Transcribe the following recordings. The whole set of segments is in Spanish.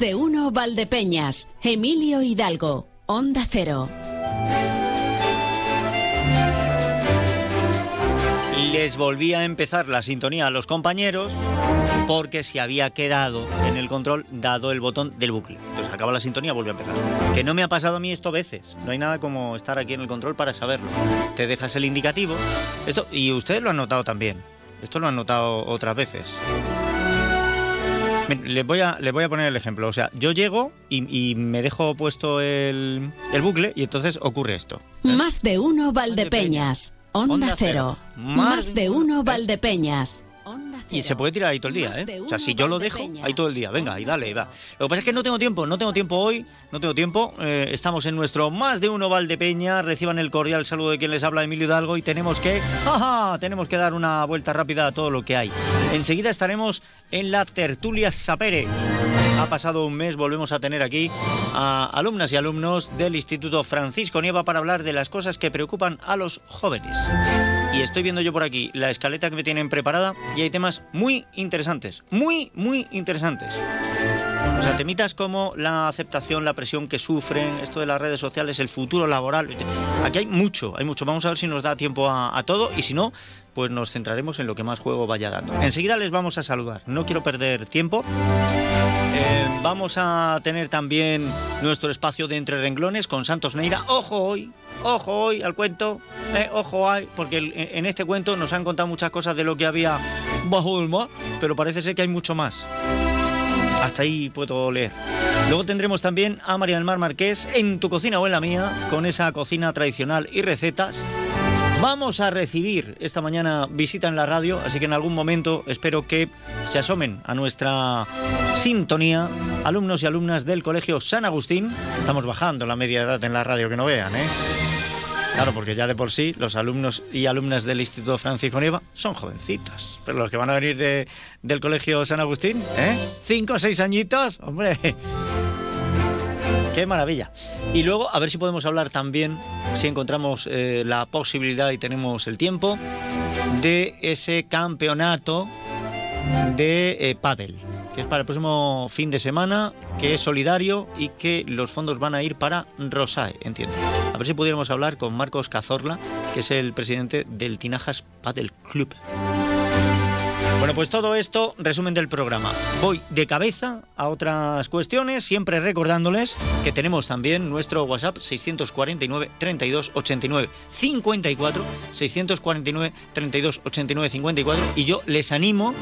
de uno Valdepeñas, Emilio Hidalgo, Onda Cero. Les volví a empezar la sintonía a los compañeros porque se había quedado en el control dado el botón del bucle. Entonces acaba la sintonía, vuelve a empezar. Que no me ha pasado a mí esto veces. No hay nada como estar aquí en el control para saberlo. Te dejas el indicativo. Esto, y ustedes lo han notado también. Esto lo han notado otras veces. Les voy, a, les voy a poner el ejemplo. O sea, yo llego y, y me dejo puesto el, el, bucle y entonces ocurre esto. Más de uno Valdepeñas. Onda, Onda cero. cero. Más, de uno Valdepeñas. Y se puede tirar ahí todo el día, ¿eh? O sea, si yo lo dejo, ahí todo el día. Venga, y dale, y va. Lo que pasa es que no tengo tiempo, no tengo tiempo hoy, no tengo tiempo. Eh, estamos en nuestro más de uno Valdepeña. Reciban el cordial saludo de quien les habla, Emilio Hidalgo, y tenemos que, ¡jaja! Tenemos que dar una vuelta rápida a todo lo que hay. Enseguida estaremos en la tertulia Sapere. Ha pasado un mes, volvemos a tener aquí a alumnas y alumnos del Instituto Francisco Nieva para hablar de las cosas que preocupan a los jóvenes. Y estoy viendo yo por aquí la escaleta que me tienen preparada y hay temas muy interesantes, muy, muy interesantes. O sea, temitas como la aceptación, la presión que sufren, esto de las redes sociales, el futuro laboral. Aquí hay mucho, hay mucho. Vamos a ver si nos da tiempo a, todo y si no, pues nos centraremos en lo que más juego vaya dando. Enseguida les vamos a saludar, no quiero perder tiempo. Eh, vamos a tener también nuestro espacio de entre renglones con Santos Neira. Ojo hoy, ojo hoy al cuento, eh, ojo hoy, porque en este cuento nos han contado muchas cosas de lo que había bajo el mar, pero parece ser que hay mucho más. Hasta ahí puedo leer. Luego tendremos también a María del Mar Marqués en tu cocina o en la mía, con esa cocina tradicional y recetas. Vamos a recibir esta mañana visita en la radio, así que en algún momento espero que se asomen a nuestra sintonía alumnos y alumnas del Colegio San Agustín. Estamos bajando la media edad en la radio, que no vean, ¿eh? Claro, porque ya de por sí los alumnos y alumnas del Instituto Francisco Nieva son jovencitas. Pero los que van a venir de, del Colegio San Agustín, ¿eh? Cinco o seis añitos, hombre. Qué maravilla. Y luego, a ver si podemos hablar también, si encontramos eh, la posibilidad y tenemos el tiempo, de ese campeonato de eh, pádel, es para el próximo fin de semana, que es solidario y que los fondos van a ir para Rosae, entiendo. A ver si pudiéramos hablar con Marcos Cazorla, que es el presidente del Tinajas Padel Club. Bueno, pues todo esto, resumen del programa. Voy de cabeza a otras cuestiones, siempre recordándoles que tenemos también nuestro WhatsApp 649 32 89 54, 649 32 89 54 y yo les animo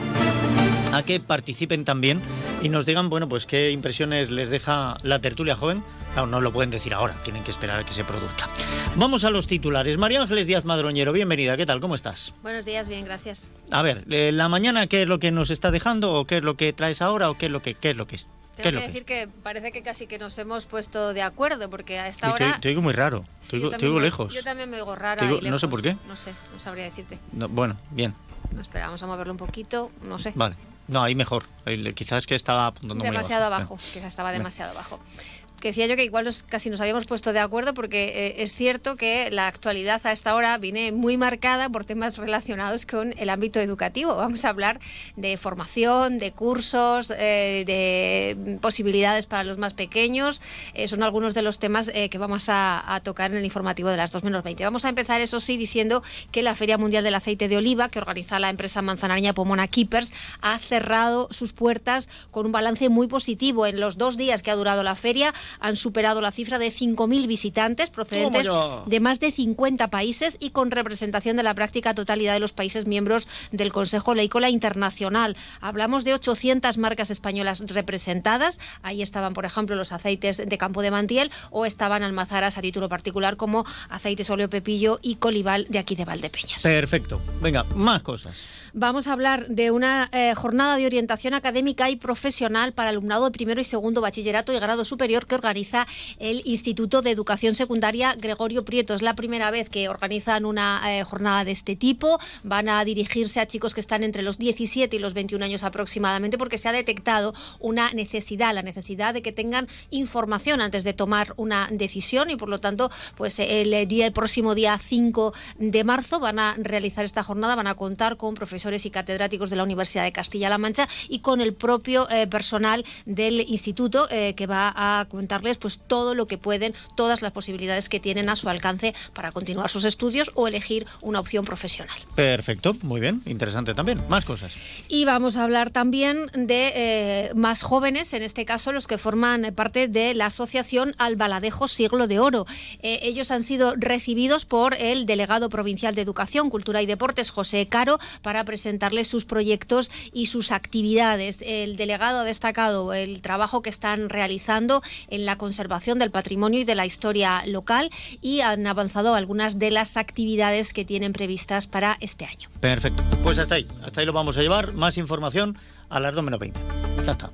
a que participen también y nos digan, bueno, pues qué impresiones les deja la tertulia joven. No, no lo pueden decir ahora, tienen que esperar a que se produzca. Vamos a los titulares. María Ángeles Díaz Madroñero, bienvenida, ¿qué tal? ¿Cómo estás? Buenos días, bien, gracias. A ver, eh, la mañana, ¿qué es lo que nos está dejando o qué es lo que traes ahora o qué es lo que, qué es, lo que es? Tengo que decir que, parece que casi que nos hemos puesto de acuerdo, porque a esta hora... Te, oigo muy raro, Sí, te, oigo, te oigo lejos. Yo también me oigo rara Te oigo- y lejos. no sé por qué. No sé, no sabría decirte. No, bueno, bien, espera, vamos a moverlo un poquito, no sé. vale. No, ahí mejor. Ahí quizás que estaba apuntando muy demasiado abajo. abajo, quizás estaba demasiado abajo. Que decía yo que igual casi nos habíamos puesto de acuerdo porque eh, es cierto que la actualidad a esta hora viene muy marcada por temas relacionados con el ámbito educativo. Vamos a hablar de formación, de cursos, eh, de posibilidades para los más pequeños. Eh, son algunos de los temas que vamos a, a tocar en el informativo de las 2 menos 20. Vamos a empezar, eso sí, diciendo que la Feria Mundial del Aceite de Oliva, que organiza la empresa manzanareña Pomona Keepers, ha cerrado sus puertas con un balance muy positivo. En los dos días que ha durado la feria han superado la cifra de 5.000 visitantes procedentes de más de 50 países y con representación de la práctica totalidad de los países miembros del Consejo Leícola Internacional. Hablamos de 800 marcas españolas representadas. Ahí estaban, por ejemplo, los aceites de Campo de Mantiel o estaban almazaras a título particular como aceites óleo pepillo y colival de aquí de Valdepeñas. Perfecto. Venga, más cosas. Vamos a hablar de una eh, jornada de orientación académica y profesional para alumnado de primero y segundo bachillerato y grado superior que organiza el Instituto de Educación Secundaria Gregorio Prieto. Es la primera vez que organizan una eh, jornada de este tipo. Van a dirigirse a chicos que están entre los 17 y los 21 años aproximadamente porque se ha detectado una necesidad, la necesidad de que tengan información antes de tomar una decisión y por lo tanto, pues el, día, el próximo día 5 de marzo van a realizar esta jornada, van a contar con profesores y catedráticos de la Universidad de Castilla-La Mancha y con el propio eh, personal del instituto eh, que va a contarles pues todo lo que pueden, todas las posibilidades que tienen a su alcance para continuar sus estudios o elegir una opción profesional. Perfecto, muy bien, interesante también. Más cosas. Y vamos a hablar también de eh, más jóvenes, en este caso los que forman parte de la asociación Albaladejo Siglo de Oro. ellos han sido recibidos por el delegado provincial de Educación, Cultura y Deportes, José Caro, para presentarles sus proyectos y sus actividades. El delegado ha destacado el trabajo que están realizando en la conservación del patrimonio y de la historia local y han avanzado algunas de las actividades que tienen previstas para este año. Perfecto. Pues hasta ahí. Hasta ahí lo vamos a llevar. Más información a las 2 menos 20. Ya está.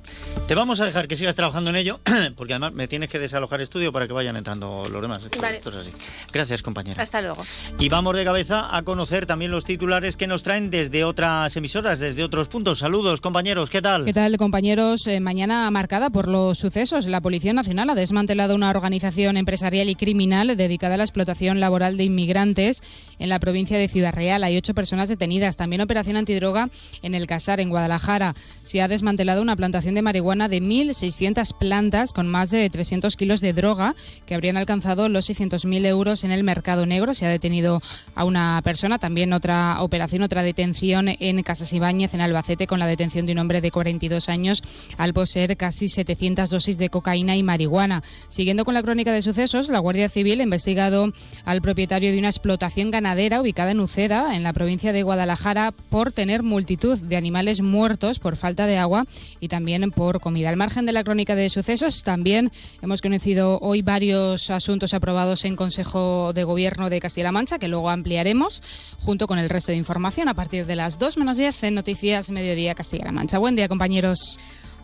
Te vamos a dejar que sigas trabajando en ello, porque además me tienes que desalojar estudio para que vayan entrando los demás. Vale. así. Gracias, compañera. Hasta luego. Y vamos de cabeza a conocer también los titulares que nos traen desde otras emisoras, desde otros puntos. Saludos, compañeros, ¿qué tal? ¿Qué tal, compañeros? Eh, mañana marcada por los sucesos. La Policía Nacional ha desmantelado una organización empresarial y criminal dedicada a la explotación laboral de inmigrantes en la provincia de Ciudad Real. Hay ocho personas detenidas. También operación antidroga en el Casar, en Guadalajara se ha desmantelado una plantación de marihuana de 1.600 plantas con más de 300 kilos de droga que habrían alcanzado los 600.000 euros en el mercado negro. Se ha detenido a una persona, también otra operación, otra detención en Casas Ibáñez, en Albacete, con la detención de un hombre de 42 años al poseer casi 700 dosis de cocaína y marihuana. Siguiendo con la crónica de sucesos, la Guardia Civil ha investigado al propietario de una explotación ganadera ubicada en Uceda, en la provincia de Guadalajara, por tener multitud de animales muertos por falta de agua y también por comida. Al margen de la crónica de sucesos, también hemos conocido hoy varios asuntos aprobados en Consejo de Gobierno de Castilla-La Mancha, que luego ampliaremos, junto con el resto de información a partir de las 2 menos 10 en Noticias Mediodía Castilla-La Mancha. Buen día, compañeros.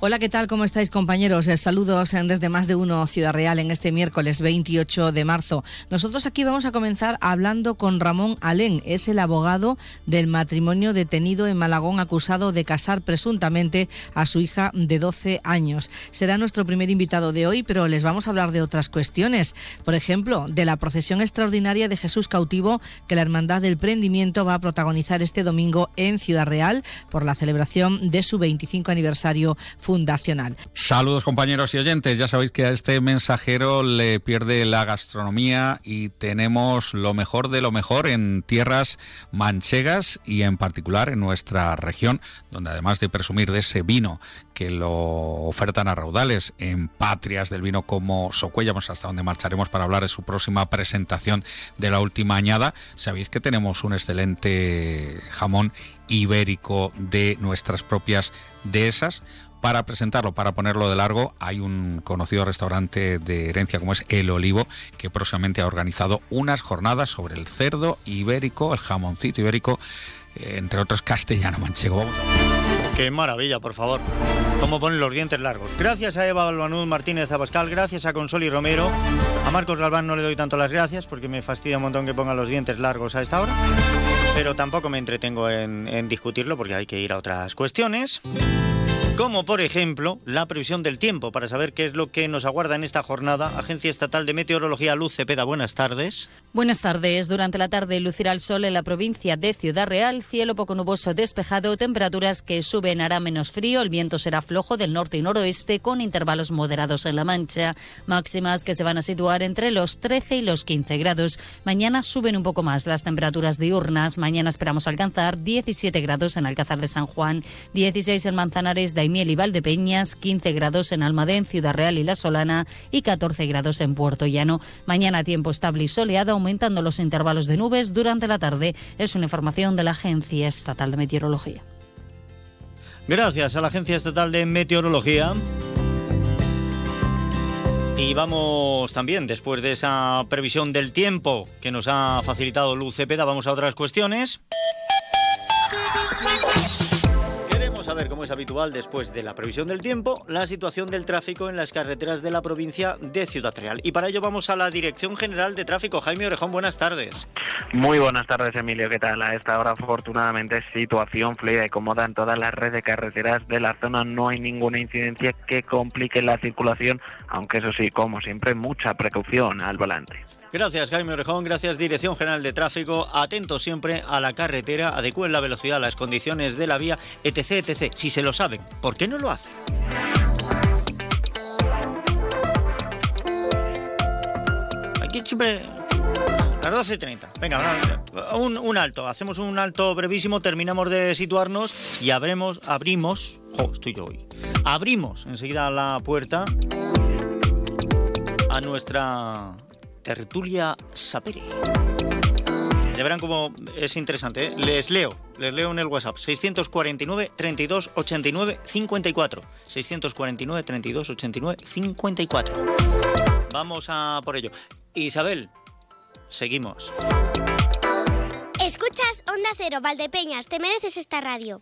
Hola, ¿qué tal? ¿Cómo estáis, compañeros? Eh, saludos eh, desde más de uno Ciudad Real en este miércoles 28 de marzo. Nosotros aquí vamos a comenzar hablando con Ramón Alén. Es el abogado del matrimonio detenido en Malagón acusado de casar presuntamente a su hija de 12 años. Será nuestro primer invitado de hoy, pero les vamos a hablar de otras cuestiones. Por ejemplo, de la procesión extraordinaria de Jesús cautivo que la Hermandad del Prendimiento va a protagonizar este domingo en Ciudad Real por la celebración de su 25 aniversario Saludos compañeros y oyentes, ya sabéis que a este mensajero le pierde la gastronomía y tenemos lo mejor de lo mejor en tierras manchegas y en particular en nuestra región, donde además de presumir de ese vino que lo ofertan a raudales en patrias del vino como Socuellamos, hasta donde marcharemos para hablar de su próxima presentación de la última añada, sabéis que tenemos un excelente jamón ibérico de nuestras propias dehesas para presentarlo, para ponerlo de largo, hay un conocido restaurante de herencia como es El Olivo, que próximamente ha organizado unas jornadas sobre el cerdo ibérico, el jamoncito ibérico, eh, entre otros castellano manchego. Qué maravilla, por favor. Cómo ponen los dientes largos. Gracias a Eva Balbanud Martínez Abascal, gracias a Consoli Romero. A Marcos Galván no le doy tanto las gracias porque me fastidia un montón que pongan los dientes largos a esta hora. Pero tampoco me entretengo en discutirlo porque hay que ir a otras cuestiones como por ejemplo la previsión del tiempo para saber qué es lo que nos aguarda en esta jornada. Agencia Estatal de Meteorología Luz Cepeda, buenas tardes. Buenas tardes. Durante la tarde lucirá el sol en la provincia de Ciudad Real, cielo poco nuboso despejado, temperaturas que suben hará menos frío, el viento será flojo del norte y noroeste con intervalos moderados en la mancha, máximas que se van a situar entre los 13 y los 15 grados. Mañana suben un poco más las temperaturas diurnas, mañana esperamos alcanzar 17 grados en Alcázar de San Juan, 16 en Manzanares de Daimiel y Valdepeñas, 15 grados en Almadén, Ciudad Real y La Solana y 14 grados en Puerto Llano. Mañana tiempo estable y soleado, aumentando los intervalos de nubes durante la tarde. Es una información de la Agencia Estatal de Meteorología. Gracias a la Agencia Estatal de Meteorología. Y vamos también, después de esa previsión del tiempo que nos ha facilitado Luz Cepeda, vamos a otras cuestiones Vamos a ver cómo es habitual después de la previsión del tiempo la situación del tráfico en las carreteras de la provincia de Ciudad Real. Y para ello vamos a la Dirección General de Tráfico. Jaime Orejón, buenas tardes. Muy buenas tardes, Emilio. ¿Qué tal? A esta hora, afortunadamente, situación fluida y cómoda en toda la red de carreteras de la zona. No hay ninguna incidencia que complique la circulación, aunque eso sí, como siempre, mucha precaución al volante. Gracias Jaime Orejón, gracias Dirección General de Tráfico. Atentos siempre a la carretera, adecúen la velocidad, las condiciones de la vía, etc, etc. Si se lo saben, ¿por qué no lo hacen? Aquí siempre... Las 12.30. Venga, un, un, alto. Hacemos un alto brevísimo, terminamos de situarnos y abremos, abrimos... ¡Jo, estoy yo hoy! Abrimos enseguida la puerta a nuestra tertulia sapere. Ya verán cómo es interesante. ¿eh? Les leo, les leo en el WhatsApp. 649 32 89 54. 649 32 89 54. Vamos a por ello. Isabel, seguimos. Escuchas Onda Cero, Valdepeñas. Te mereces esta radio.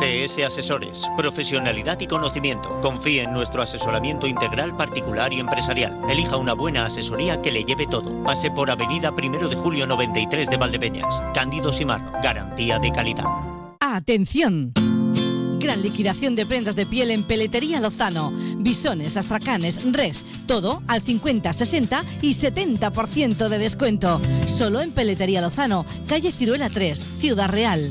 CS Asesores, profesionalidad y conocimiento. Confíe en nuestro asesoramiento integral particular y empresarial. Elija una buena asesoría que le lleve todo. Pase por Avenida Primero de Julio 93 de Valdepeñas. Cándido Simar, garantía de calidad. ¡Atención! Gran liquidación de prendas de piel en Peletería Lozano. Bisones, astracanes, res, todo al 50, 60 y 70% de descuento. Solo en Peletería Lozano, calle Ciruela 3, Ciudad Real.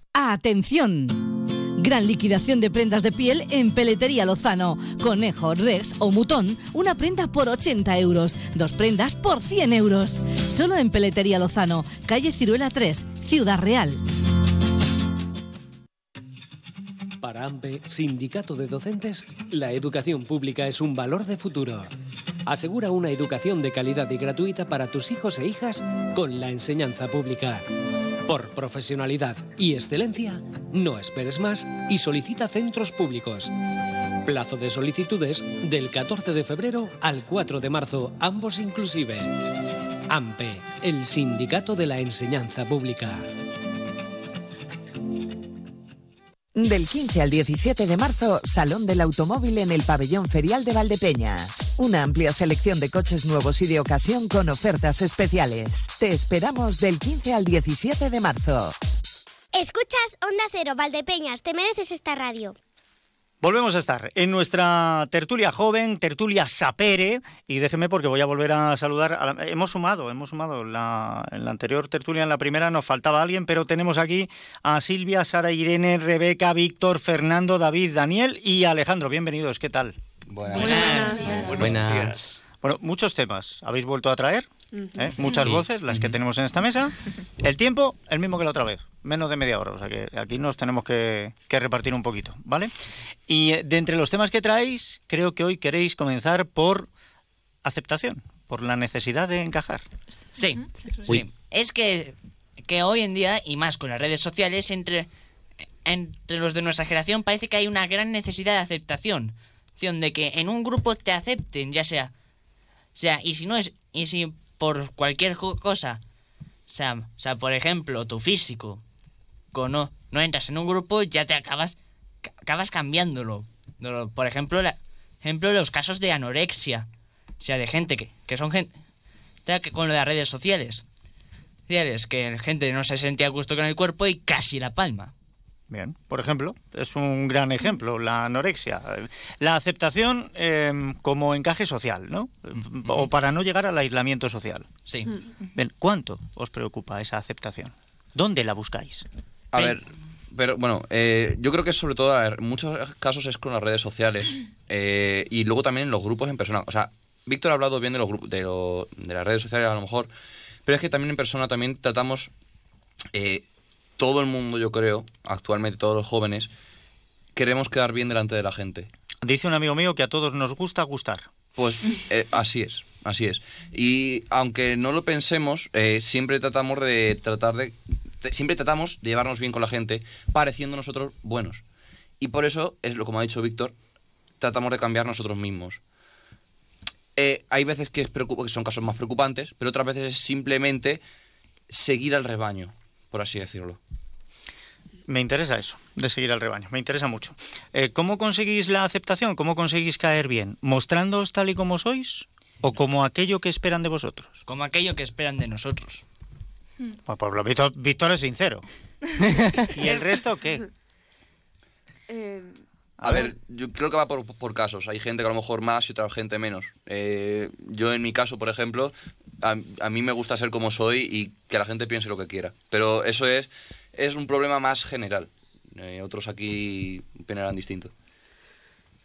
¡Atención! Gran liquidación de prendas de piel en Peletería Lozano. Conejo, Rex o Mutón, una prenda por 80 euros, dos prendas por 100 euros. Solo en Peletería Lozano, calle Ciruela 3, Ciudad Real. Para AMPE, Sindicato de Docentes, la educación pública es un valor de futuro. Asegura una educación de calidad y gratuita para tus hijos e hijas con la enseñanza pública. Por profesionalidad y excelencia, no esperes más y solicita centros públicos. Plazo de solicitudes del 14 de febrero al 4 de marzo, ambos inclusive. AMPE, el Sindicato de la Enseñanza Pública. Del 15 al 17 de marzo, Salón del Automóvil en el Pabellón Ferial de Valdepeñas. Una amplia selección de coches nuevos y de ocasión con ofertas especiales. Te esperamos del 15 al 17 de marzo. Escuchas Onda Cero, Valdepeñas. Te mereces esta radio. Volvemos a estar en nuestra tertulia joven, tertulia sapere, y déjeme porque voy a volver a saludar. A la, hemos sumado, hemos sumado la, en la anterior tertulia, en la primera nos faltaba alguien, pero tenemos aquí a Silvia, Sara, Irene, Rebeca, Víctor, Fernando, David, Daniel y Alejandro. Bienvenidos, ¿qué tal? Buenas. Buenas. Buenos Buenas. Bueno, muchos temas. ¿Habéis vuelto a traer? ¿Eh? Sí. Muchas voces, las que tenemos en esta mesa. El tiempo, el mismo que la otra vez, menos de media hora. O sea que aquí nos tenemos que, que repartir un poquito, ¿vale? Y de entre los temas que traéis, creo que hoy queréis comenzar por aceptación, por la necesidad de encajar. Sí, sí. Es que, que hoy en día, y más con las redes sociales, entre, entre los de nuestra generación parece que hay una gran necesidad de aceptación. De que en un grupo te acepten, ya sea. O sea, y si no es. Y si por cualquier cosa. O sea, o sea, por ejemplo, tu físico. No, no entras en un grupo, ya te acabas. Acabas cambiándolo. Por ejemplo, ejemplo, los casos de anorexia. O sea, de gente que, que son gente. Que con las redes sociales. Sociales, que gente no se sentía a gusto con el cuerpo y casi la palma. Bien, por ejemplo, es un gran ejemplo, la anorexia. La aceptación em, como encaje social, ¿no? O para no llegar al aislamiento social. Sí. Bien, ¿Cuánto os preocupa esa aceptación? ¿Dónde la buscáis? A ver, pero bueno, eh, yo creo que sobre todo, a ver, en muchos casos es con las redes sociales eh, y luego también en los grupos en persona. O sea, Víctor ha hablado bien de los grupos, de, lo- de las redes sociales a lo mejor, pero es que también en persona también tratamos eh, todo el mundo, yo creo, actualmente todos los jóvenes, queremos quedar bien delante de la gente. Dice un amigo mío que a todos nos gusta gustar. Pues eh, así es, así es. Y aunque no lo pensemos, eh, siempre tratamos de tratar de, de- siempre tratamos de llevarnos bien con la gente, pareciendo nosotros buenos. Y por eso es lo como ha dicho Víctor, tratamos de cambiar nosotros mismos. Eh, hay veces que, es preocup- que son casos más preocupantes, pero otras veces es simplemente seguir al rebaño, por así decirlo. Me interesa eso, de seguir al rebaño, me interesa mucho. Eh, ¿Cómo conseguís la aceptación? ¿Cómo conseguís caer bien? ¿Mostrándoos tal y como sois? ¿O como aquello que esperan de vosotros? Como aquello que esperan de nosotros. Bueno, pues lo Víctor, Víctor es sincero. ¿Y el resto qué? Eh, A ver, yo creo que va por, por casos. Hay gente que a lo mejor más y otra gente menos. Eh, yo en mi caso, por ejemplo, a, a mí me gusta ser como soy y que la gente piense lo que quiera. Pero eso es, es un problema más general. Eh, otros aquí operarán distinto.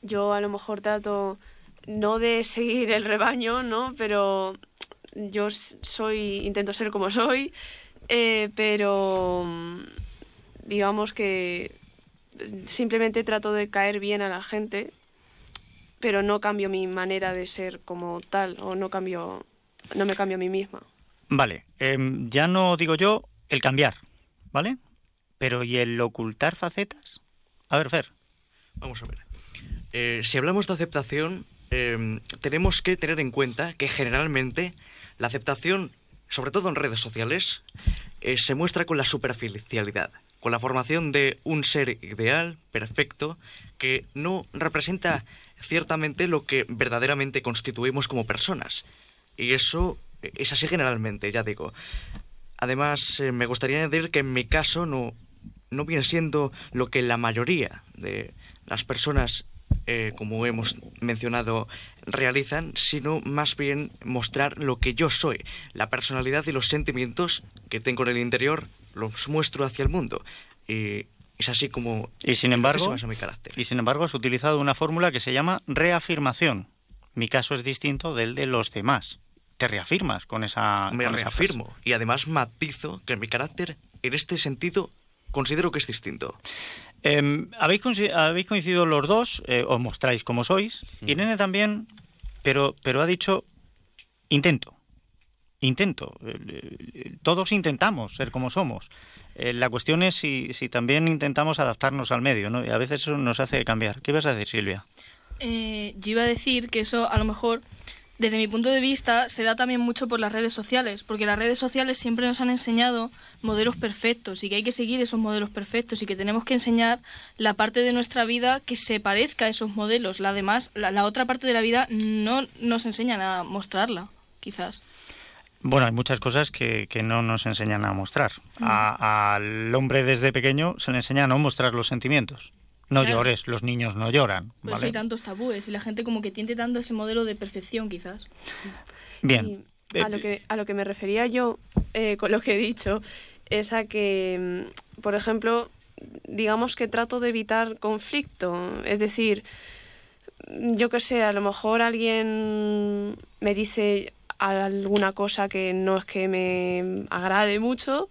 yo a lo mejor trato no de seguir el rebaño, ¿no? Pero yo soy, intento ser como soy, eh, pero mm, digamos que simplemente trato de caer bien a la gente, pero no cambio mi manera de ser como tal, o no cambio, no me cambio a mí misma. Vale, em, ya no digo yo el cambiar, ¿vale? Pero ¿y el ocultar facetas? A ver, Fer. Vamos a ver. Eh, si hablamos de aceptación, eh, tenemos que tener en cuenta que generalmente la aceptación, sobre todo en redes sociales, eh, se muestra con la superficialidad, con la formación de un ser ideal, perfecto, que no representa ciertamente lo que verdaderamente constituimos como personas. Y eso es así generalmente, ya digo. Además, eh, me gustaría añadir que en mi caso no, no viene siendo lo que la mayoría de las personas, eh, como hemos mencionado, realizan, sino más bien mostrar lo que yo soy, la personalidad y los sentimientos que tengo en el interior, los muestro hacia el mundo. Y es así como... Y sin embargo, mi carácter. y sin embargo has utilizado una fórmula que se llama reafirmación. Mi caso es distinto del de los demás. Te reafirmas con esa Me con esa reafirmo y además matizo que mi carácter, en este sentido, considero que es distinto. Em, ¿habéis, habéis coincidido los dos, eh, os mostráis como sois. Irene también, pero, pero ha dicho intento. Intento. Eh, eh, Todos intentamos ser como somos. Eh, la cuestión es si, si también intentamos adaptarnos al medio, ¿no? Y a veces eso nos hace cambiar. ¿Qué ibas a decir, Silvia? Eh, yo iba a decir que eso a lo mejor, desde mi punto de vista, se da también mucho por las redes sociales, porque las redes sociales siempre nos han enseñado modelos perfectos y que hay que seguir esos modelos perfectos y que tenemos que enseñar la parte de nuestra vida que se parezca a esos modelos. La demás, la, la otra parte de la vida no nos enseñan a mostrarla, quizás. Bueno, hay muchas cosas que, que no nos enseñan a mostrar. A- al hombre desde pequeño se le enseña a no mostrar los sentimientos. No Claro. llores, los niños no lloran. ¿vale? hay tantos tabúes y la gente como que tiende dando ese modelo de perfección, quizás. Bien. Y a lo que, a lo que me refería yo eh, con lo que he dicho es a que, mm, por ejemplo, digamos que trato de evitar conflicto. Es decir, yo qué sé, a lo mejor alguien me dice alguna cosa que no es que me agrade mucho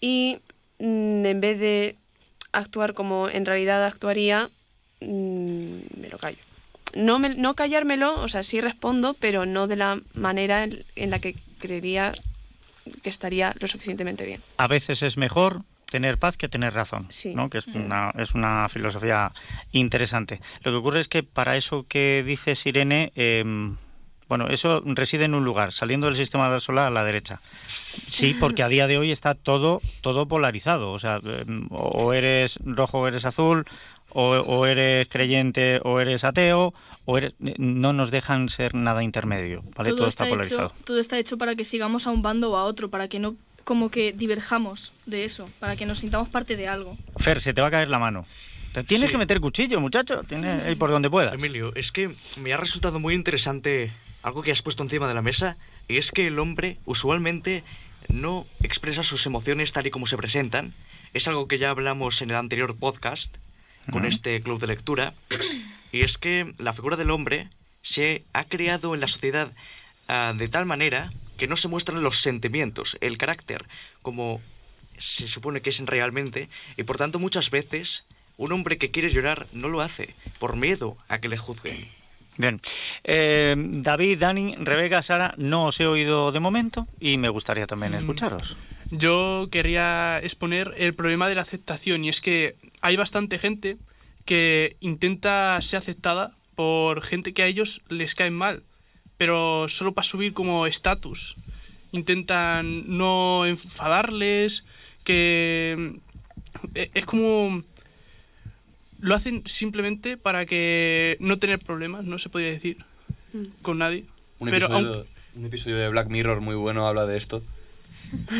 y mm, en vez de actuar como en realidad actuaría, mm, me lo callo. No, me- no callármelo, o sea, sí respondo, pero no de la manera en, en la que creería que estaría lo suficientemente bien. A veces es mejor tener paz que tener razón, Sí. ¿no? que es una, es una filosofía interesante. Lo que ocurre es que para eso que dices, Irene, em, bueno, eso reside en un lugar, saliendo del sistema solar a la derecha. Sí, porque a día de hoy está todo, todo polarizado. O sea, em, o eres rojo o eres azul, o, o eres creyente o eres ateo, o eres, no nos dejan ser nada intermedio, ¿vale? Todo, está, polarizado. Hecho, todo está hecho para que sigamos a un bando o a otro, para que no como que diverjamos de eso, para que nos sintamos parte de algo. Fer, se te va a caer la mano. Te tienes Sí. que meter cuchillo, muchacho. Tienes ahí por donde puedas. Emilio, es que me ha resultado muy interesante algo que has puesto encima de la mesa, y es que el hombre usualmente no expresa sus emociones tal y como se presentan. Es algo que ya hablamos en el anterior podcast con este club de lectura, y es que la figura del hombre se ha creado en la sociedad ah, de tal manera que no se muestran los sentimientos, el carácter, como se supone que es realmente, y por tanto muchas veces un hombre que quiere llorar no lo hace por miedo a que le juzguen. Bien. Eh, David, Dani, Rebeca, Sara, no os he oído de momento y me gustaría también Mm. escucharos. Yo querría exponer el problema de la aceptación y es que hay bastante gente que intenta ser aceptada por gente que a ellos les cae mal, pero solo para subir como estatus. Intentan no enfadarles, que eh, es como lo hacen simplemente para que no tener problemas, no se podría decir con nadie. Un Pero episodio, aunque- un episodio de Black Mirror muy bueno habla de esto.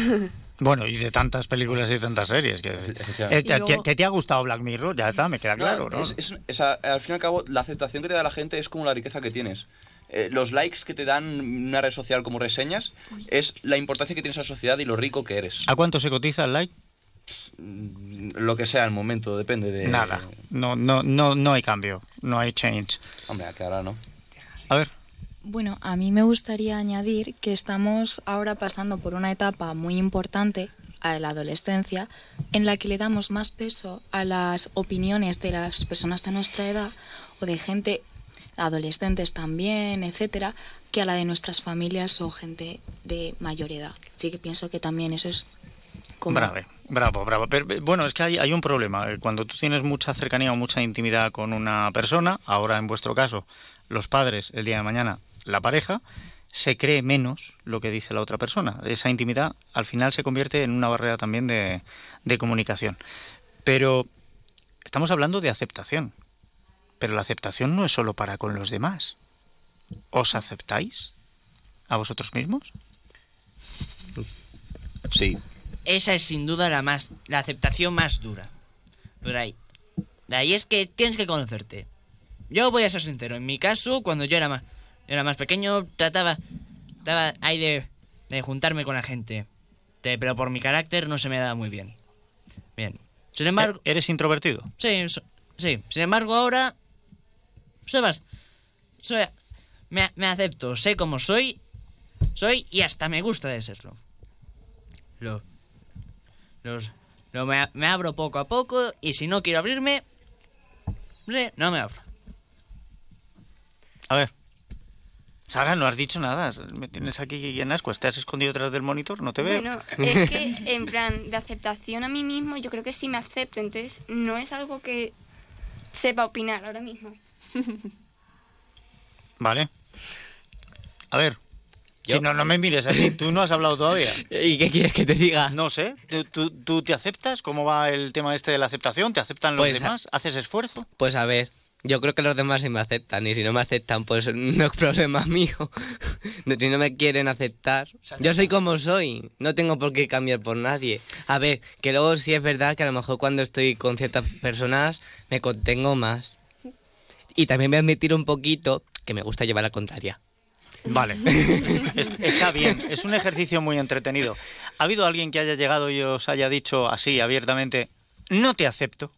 Bueno, y de tantas películas y tantas series. Que, Eh, luego- te ha gustado Black Mirror? Ya está, me queda claro, ¿no? es- es- al fin y al cabo, la aceptación que te da la gente es como la riqueza que tienes. Eh, los likes que te dan una red social como reseñas es la importancia que tienes a la sociedad y lo rico que eres. ¿A cuánto se cotiza el like? Mm, Lo que sea al momento, depende de... Nada. No, no, no, no hay cambio. No hay change. Hombre, a que ahora no. A ver. Bueno, a mí me gustaría añadir que estamos ahora pasando por una etapa muy importante a la adolescencia en la que le damos más peso a las opiniones de las personas de nuestra edad o de gente adolescentes también, etcétera, que a la de nuestras familias o gente de mayor edad. Así que pienso que también eso es como Bravo, bravo, bravo. Pero, eh, bueno, es que hay, hay un problema. Eh, Cuando tú tienes mucha cercanía o mucha intimidad con una persona, ahora en vuestro caso, los padres, el día de mañana, la pareja, se cree menos lo que dice la otra persona. Esa intimidad al final se convierte en una barrera también de, de comunicación. Pero estamos hablando de aceptación. Pero la aceptación no es solo para con los demás. ¿Os aceptáis a vosotros mismos? Sí. Esa es sin duda la más la aceptación más dura. Pero ahí, de ahí es que tienes que conocerte. Yo voy a ser sincero, en mi caso, cuando yo era más, era más pequeño, trataba, trataba ahí de, de juntarme con la gente. Te- pero por mi carácter no se me daba muy bien. Bien. Sin embargo... ¿Eres introvertido? Sí, so- sí. Sin embargo, ahora... Soy más... Soy, me, me acepto, sé cómo soy, soy y hasta me gusta de serlo. Lo, los, lo me, me abro poco a poco y si no quiero abrirme, no me abro. A ver. Sara, no has dicho nada. Me tienes aquí en ascuas. ¿Te has escondido detrás del monitor? No te veo. Bueno, es que en plan de aceptación a mí mismo, yo creo que sí me acepto, entonces no es algo que sepa opinar ahora mismo. Vale. A ver. Si no, no me mires así. Tú no has hablado todavía. ¿Y qué quieres que te diga? No sé. ¿Tú, tú, tú te aceptas? ¿Cómo va el tema este de la aceptación? ¿Te aceptan los Pues, demás? ¿Haces esfuerzo? Pues a ver, yo creo que los demás sí me aceptan y si no me aceptan, pues no es problema mío. si no me quieren aceptar, yo soy como soy, no tengo por qué cambiar por nadie. A ver, que luego sí es verdad que a lo mejor cuando estoy con ciertas personas me contengo más. Y también voy a admitir un poquito que me gusta llevar la contraria. Vale. Es- Está bien. Es un ejercicio muy entretenido. ¿Ha habido alguien que haya llegado y os haya dicho así abiertamente, no te acepto?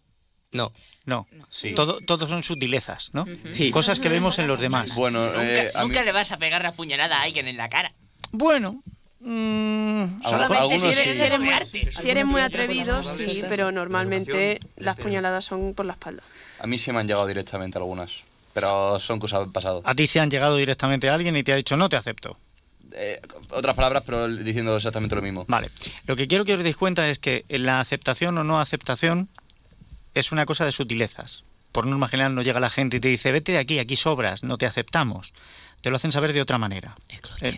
No. No. Sí. Todo, todo son sutilezas, ¿no? Sí. Cosas que vemos en los demás. Bueno, Nunca, eh, mí- le vas a pegar la puñalada a alguien en la cara. Bueno. mm, Solamente si eres, muy, si eres muy atrevido, sí, pero normalmente las puñaladas son por la espalda. a mí sí me han llegado directamente algunas, pero son cosas del pasado. A ti se han llegado directamente a alguien y te ha dicho, no te acepto. Eh, otras palabras, pero diciendo exactamente lo mismo. Vale. Lo que quiero que os deis cuenta es que la aceptación o no aceptación es una cosa de sutilezas. Por norma general no llega la gente y te dice, vete de aquí, aquí sobras, no te aceptamos. Te lo hacen saber de otra manera. Eh,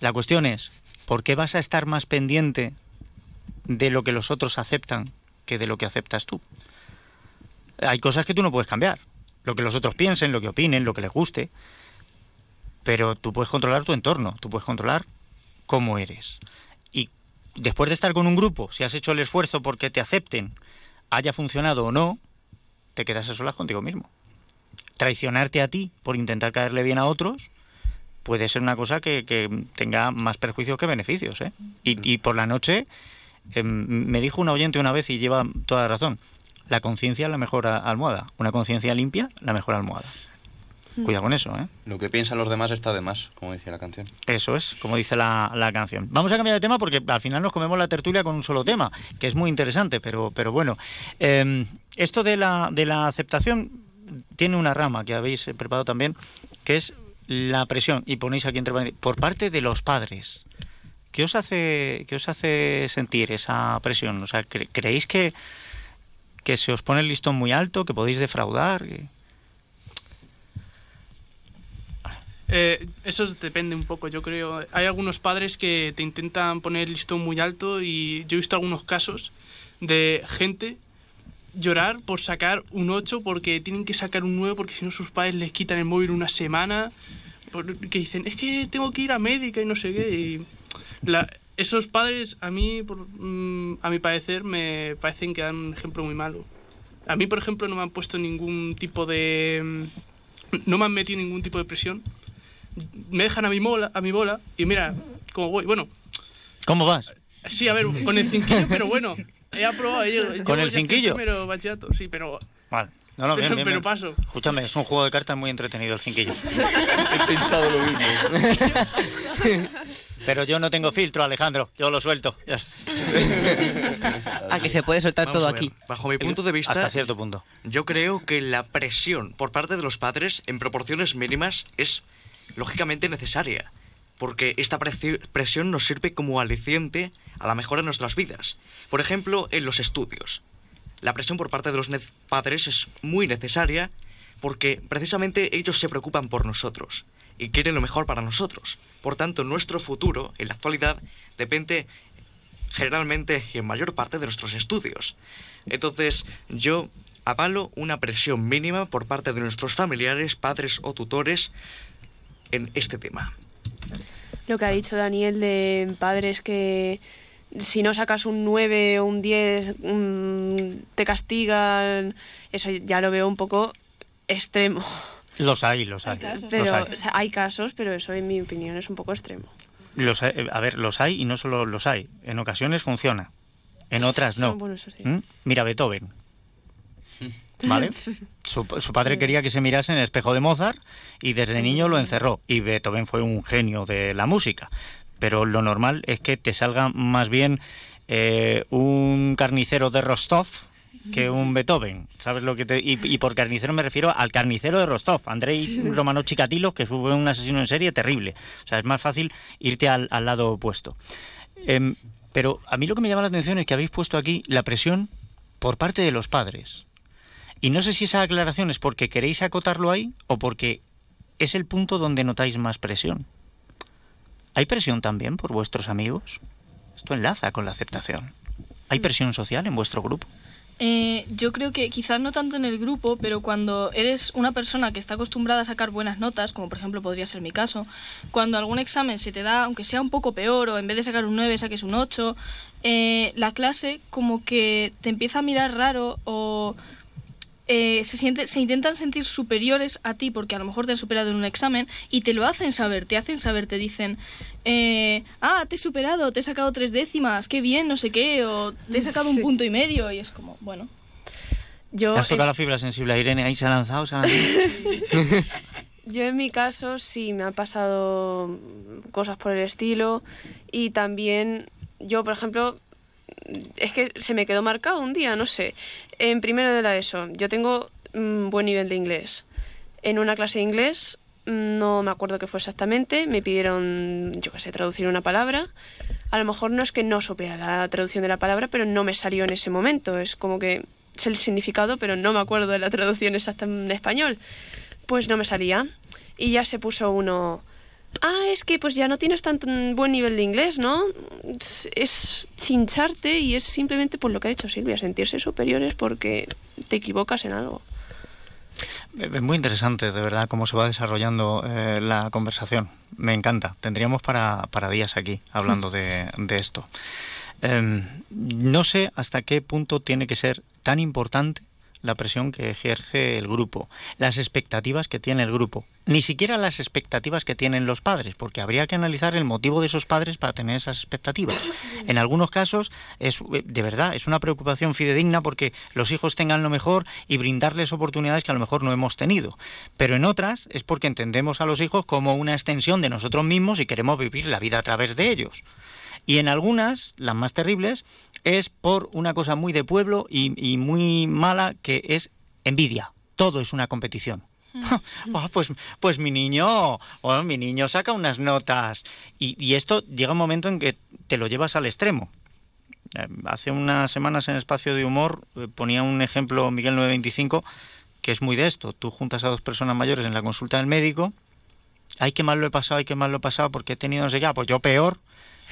la cuestión es, ¿por qué vas a estar más pendiente de lo que los otros aceptan que de lo que aceptas tú? Hay cosas que tú no puedes cambiar. Lo que los otros piensen, lo que opinen, lo que les guste. Pero tú puedes controlar tu entorno, tú puedes controlar cómo eres. Y después de estar con un grupo, si has hecho el esfuerzo porque te acepten, haya funcionado o no, te quedas a solas contigo mismo. Traicionarte a ti por intentar caerle bien a otros puede ser una cosa que, tenga más perjuicios que beneficios. ¿eh? Y, y por la noche, em, me dijo un oyente una vez y lleva toda la razón, la conciencia es la mejor almohada. Una conciencia limpia, la mejor almohada. Cuidado con eso, ¿eh? Lo que piensan los demás está de más, como decía la canción. Eso es, como dice la, la canción. Vamos a cambiar de tema porque al final nos comemos la tertulia con un solo tema, que es muy interesante, pero, pero bueno. Eh, esto de la, de la aceptación tiene una rama que habéis preparado también, que es la presión, y ponéis aquí entre paréntesis, por parte de los padres. ¿Qué os hace, qué os hace sentir esa presión? O sea, cre- ¿creéis que, que se os pone el listón muy alto, que podéis defraudar? Que- Eh, eso depende un poco, yo creo. Hay algunos padres que te intentan poner el listón muy alto y yo he visto algunos casos de gente llorar por sacar un 8 porque tienen que sacar un 9 porque si no sus padres les quitan el móvil una semana. por- que dicen, es que tengo que ir a médica y no sé qué. Y la- esos padres, a mí, por- mm, a mi parecer, me parecen que dan un ejemplo muy malo. A mí, por ejemplo, no me han puesto ningún tipo de... mm, No me han metido ningún tipo de presión me dejan a mi bola, a mi bola y mira cómo voy. Bueno, ¿Cómo vas? sí, a ver, con el cinquillo, pero bueno, he aprobado. Llego, ¿Con el hasta cinquillo? Primero bachillerato, sí, pero Vale. No, no, bien, Pero- bien, pero bien. paso. Escúchame, es un juego de cartas muy entretenido el cinquillo. He pensado lo mismo. Pero yo no tengo filtro, Alejandro. Yo lo suelto. Ya. Ah, que se puede soltar Vamos todo a ver, aquí. Bajo mi punto de vista, Hasta cierto punto. yo creo que la presión por parte de los padres en proporciones mínimas es lógicamente necesaria, porque esta presión nos sirve como aliciente a la mejora de nuestras vidas. Por ejemplo, en los estudios. La presión por parte de los padres es muy necesaria porque precisamente ellos se preocupan por nosotros y quieren lo mejor para nosotros. Por tanto, nuestro futuro, en la actualidad, depende generalmente y en mayor parte de nuestros estudios. Entonces, yo avalo una presión mínima por parte de nuestros familiares, padres o tutores en este tema. Lo que ha dicho Daniel de padres que si no sacas un 9 o un 10 mm, te castigan, eso ya lo veo un poco extremo. Los hay, los hay. Pero los hay. o sea, hay casos, pero eso en mi opinión es un poco extremo. Los hay- a ver, los hay y no solo los hay. En ocasiones funciona, en otras no. Bueno, eso sí. ¿Mm? Mira Beethoven. ¿Vale? Su, su padre quería que se mirase en el espejo de Mozart y desde niño lo encerró. Y Beethoven fue un genio de la música. Pero lo normal es que te salga más bien eh, un carnicero de Rostov que un Beethoven. ¿Sabes lo que te.? Y, y por carnicero me refiero al carnicero de Rostov, Andrei Romano Chikatilo, que fue un asesino en serie terrible. O sea, es más fácil irte al, al lado opuesto. Em, pero a mí lo que me llama la atención es que habéis puesto aquí la presión por parte de los padres. Y no sé si esa aclaración es porque queréis acotarlo ahí o porque es el punto donde notáis más presión. ¿Hay presión también por vuestros amigos? Esto enlaza con la aceptación. ¿Hay presión social en vuestro grupo? Eh, yo creo que quizás no tanto en el grupo, pero cuando eres una persona que está acostumbrada a sacar buenas notas, como por ejemplo podría ser mi caso, cuando algún examen se te da, aunque sea un poco peor, o en vez de sacar un 9 saques un 8, eh, la clase como que te empieza a mirar raro o eh, se, siente, se intentan sentir superiores a ti porque a lo mejor te han superado en un examen y te lo hacen saber, te hacen saber, te dicen, eh, ah, te he superado, te he sacado tres décimas, qué bien, no sé qué, o te he sacado un punto y medio y es como, bueno. Yo, ¿Te has tocado la fibra sensible a Irene? Ahí se ha lanzado, se ha lanzado. yo en mi caso sí me han pasado cosas por el estilo y también yo, por ejemplo, es que se me quedó marcado un día, no sé. En primero de la ESO, yo tengo mm, buen nivel de inglés. En una clase de inglés, mm, no me acuerdo qué fue exactamente, me pidieron, yo qué sé, traducir una palabra. A lo mejor no es que no supiera la traducción de la palabra, pero no me salió en ese momento. Es como que sé el significado, pero no me acuerdo de la traducción exacta en español. Pues no me salía. Y ya se puso uno, ah, es que pues ya no tienes tan tan buen nivel de inglés, ¿no? Es, es chincharte y es simplemente por lo que ha dicho Silvia, sentirse superiores porque te equivocas en algo. Es muy interesante, de verdad, cómo se va desarrollando eh, la conversación. Me encanta. Tendríamos para, para días aquí hablando de, de esto. Em, no sé hasta qué punto tiene que ser tan importante la presión que ejerce el grupo, las expectativas que tiene el grupo, ni siquiera las expectativas que tienen los padres, porque habría que analizar el motivo de esos padres para tener esas expectativas. En algunos casos es de verdad es una preocupación fidedigna porque los hijos tengan lo mejor y brindarles oportunidades que a lo mejor no hemos tenido, pero en otras es porque entendemos a los hijos como una extensión de nosotros mismos y queremos vivir la vida a través de ellos. Y en algunas, las más terribles, es por una cosa muy de pueblo y, muy mala que es envidia. Todo es una competición. Ah, pues, pues mi niño, oh, mi niño saca unas notas. Y, esto llega un momento en que te lo llevas al extremo. Eh, hace unas semanas en Espacio de Humor eh, ponía un ejemplo Miguel 925 que es muy de esto. Tú juntas a dos personas mayores en la consulta del médico. Ay, qué mal lo he pasado, ay, qué mal lo he pasado porque he tenido no sé qué. Pues yo peor.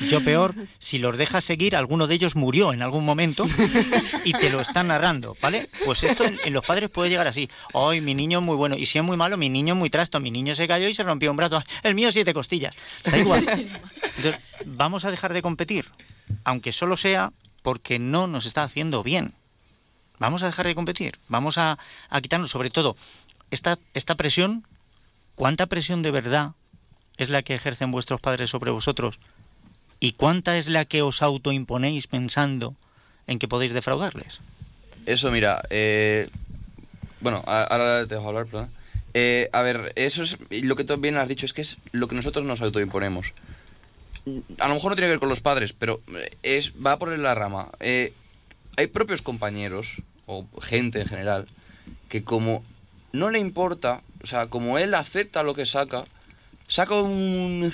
Yo peor, si los dejas seguir, alguno de ellos murió en algún momento y te lo están narrando, ¿vale? Pues esto en, los padres puede llegar así. Hoy mi niño es muy bueno. Y si es muy malo, mi niño es muy trasto. Mi niño se cayó y se rompió un brazo. El mío siete costillas. Da igual. vamos a dejar de competir, aunque solo sea porque no nos está haciendo bien. Vamos a dejar de competir. Vamos a, a quitarnos, sobre todo, esta, esta presión. ¿Cuánta presión de verdad es la que ejercen vuestros padres sobre vosotros? ¿Y cuánta es la que os autoimponéis pensando en que podéis defraudarles? Eso, mira, eh, bueno, ahora te dejo hablar, perdón. Eh, a ver, eso es lo que tú bien has dicho, es que es lo que nosotros nos autoimponemos. A lo mejor no tiene que ver con los padres, pero es va por la rama. Eh, hay propios compañeros, o gente en general, que como no le importa, o sea, como él acepta lo que saca, saca un,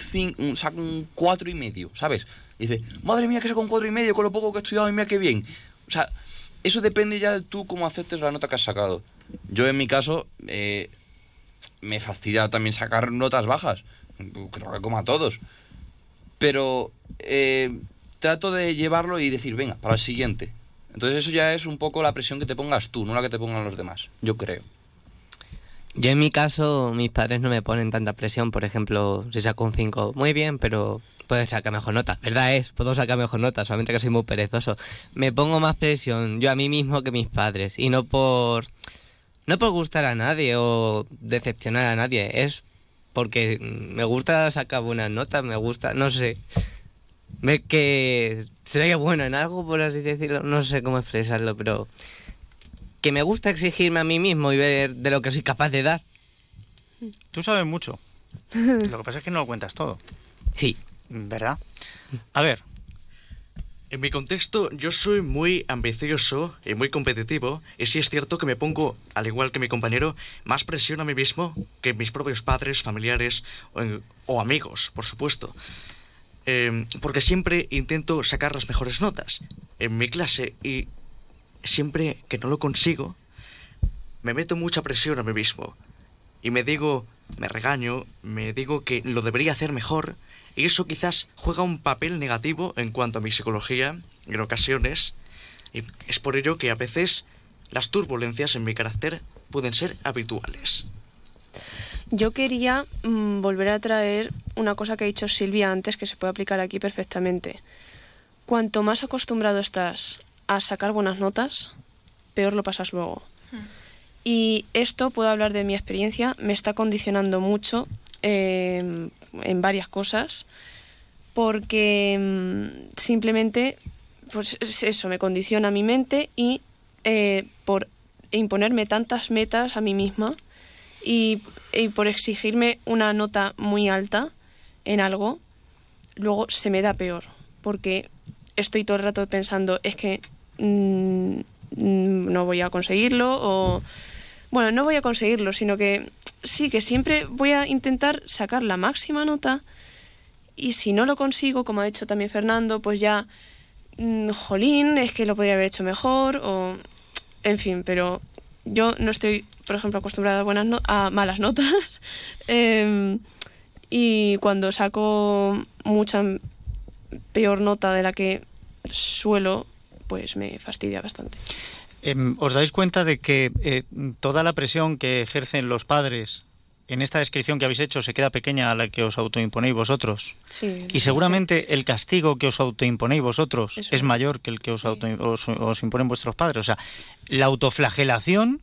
saca un cuatro y medio, ¿sabes? Y dice, madre mía, que saca un cuatro y medio con lo poco que he estudiado, y mira qué bien. O sea, eso depende ya de tú cómo aceptes la nota que has sacado. Yo en mi caso, eh, me fastidia también sacar notas bajas. Creo que como a todos. Pero eh, trato de llevarlo y decir, venga, para el siguiente. Entonces eso ya es un poco la presión que te pongas tú, no la que te pongan los demás. Yo creo. Yo en mi caso, mis padres no me ponen tanta presión. Por ejemplo, si saco un 5, muy bien, pero puedes sacar mejor nota. Verdad es, puedo sacar mejor nota, solamente que soy muy perezoso. Me pongo más presión yo a mí mismo que mis padres. Y no por. No por gustar a nadie o decepcionar a nadie. Es porque me gusta sacar buenas notas, me gusta, no sé. Ve que sería bueno en algo, por así decirlo. No sé cómo expresarlo, pero que me gusta exigirme a mí mismo y ver de lo que soy capaz de dar. Tú sabes mucho. Lo que pasa es que no lo cuentas todo. Sí. ¿Verdad? A ver. En mi contexto, yo soy muy ambicioso y muy competitivo, y sí es cierto que me pongo, al igual que mi compañero, más presión a mí mismo que mis propios padres, familiares o, amigos, por supuesto. Em, porque siempre intento sacar las mejores notas en mi clase y siempre que no lo consigo, me meto mucha presión a mí mismo. Y me digo, me regaño, me digo que lo debería hacer mejor. Y eso quizás juega un papel negativo en cuanto a mi psicología, en ocasiones. Es por ello que a veces las turbulencias en mi carácter pueden ser habituales. Yo quería mm, volver a traer una cosa que ha dicho Silvia antes que se puede aplicar aquí perfectamente. Cuanto más acostumbrado estás a sacar buenas notas, peor lo pasas luego. Hmm. Y esto, puedo hablar de mi experiencia, me está condicionando mucho em, en varias cosas, porque mm, simplemente, pues eso, me condiciona mi mente y eh, por imponerme tantas metas a mí misma y, y por exigirme una nota muy alta en algo, luego se me da peor, porque estoy todo el rato pensando, es que Mm, no voy a conseguirlo o bueno, no voy a conseguirlo, sino que sí, que siempre voy a intentar sacar la máxima nota y si no lo consigo, como ha dicho también Fernando, pues ya, mm, jolín, es que lo podría haber hecho mejor o, en fin, pero yo no estoy, por ejemplo, acostumbrada a, buenas a malas notas. Em, y cuando saco mucha peor nota de la que suelo pues me fastidia bastante. Em, ¿Os dais cuenta de que eh, toda la presión que ejercen los padres en esta descripción que habéis hecho se queda pequeña a la que os autoimponéis vosotros. Sí, y seguramente el castigo que os autoimponéis vosotros es mayor que el que os, auto, os, os imponen vuestros padres. O sea, la autoflagelación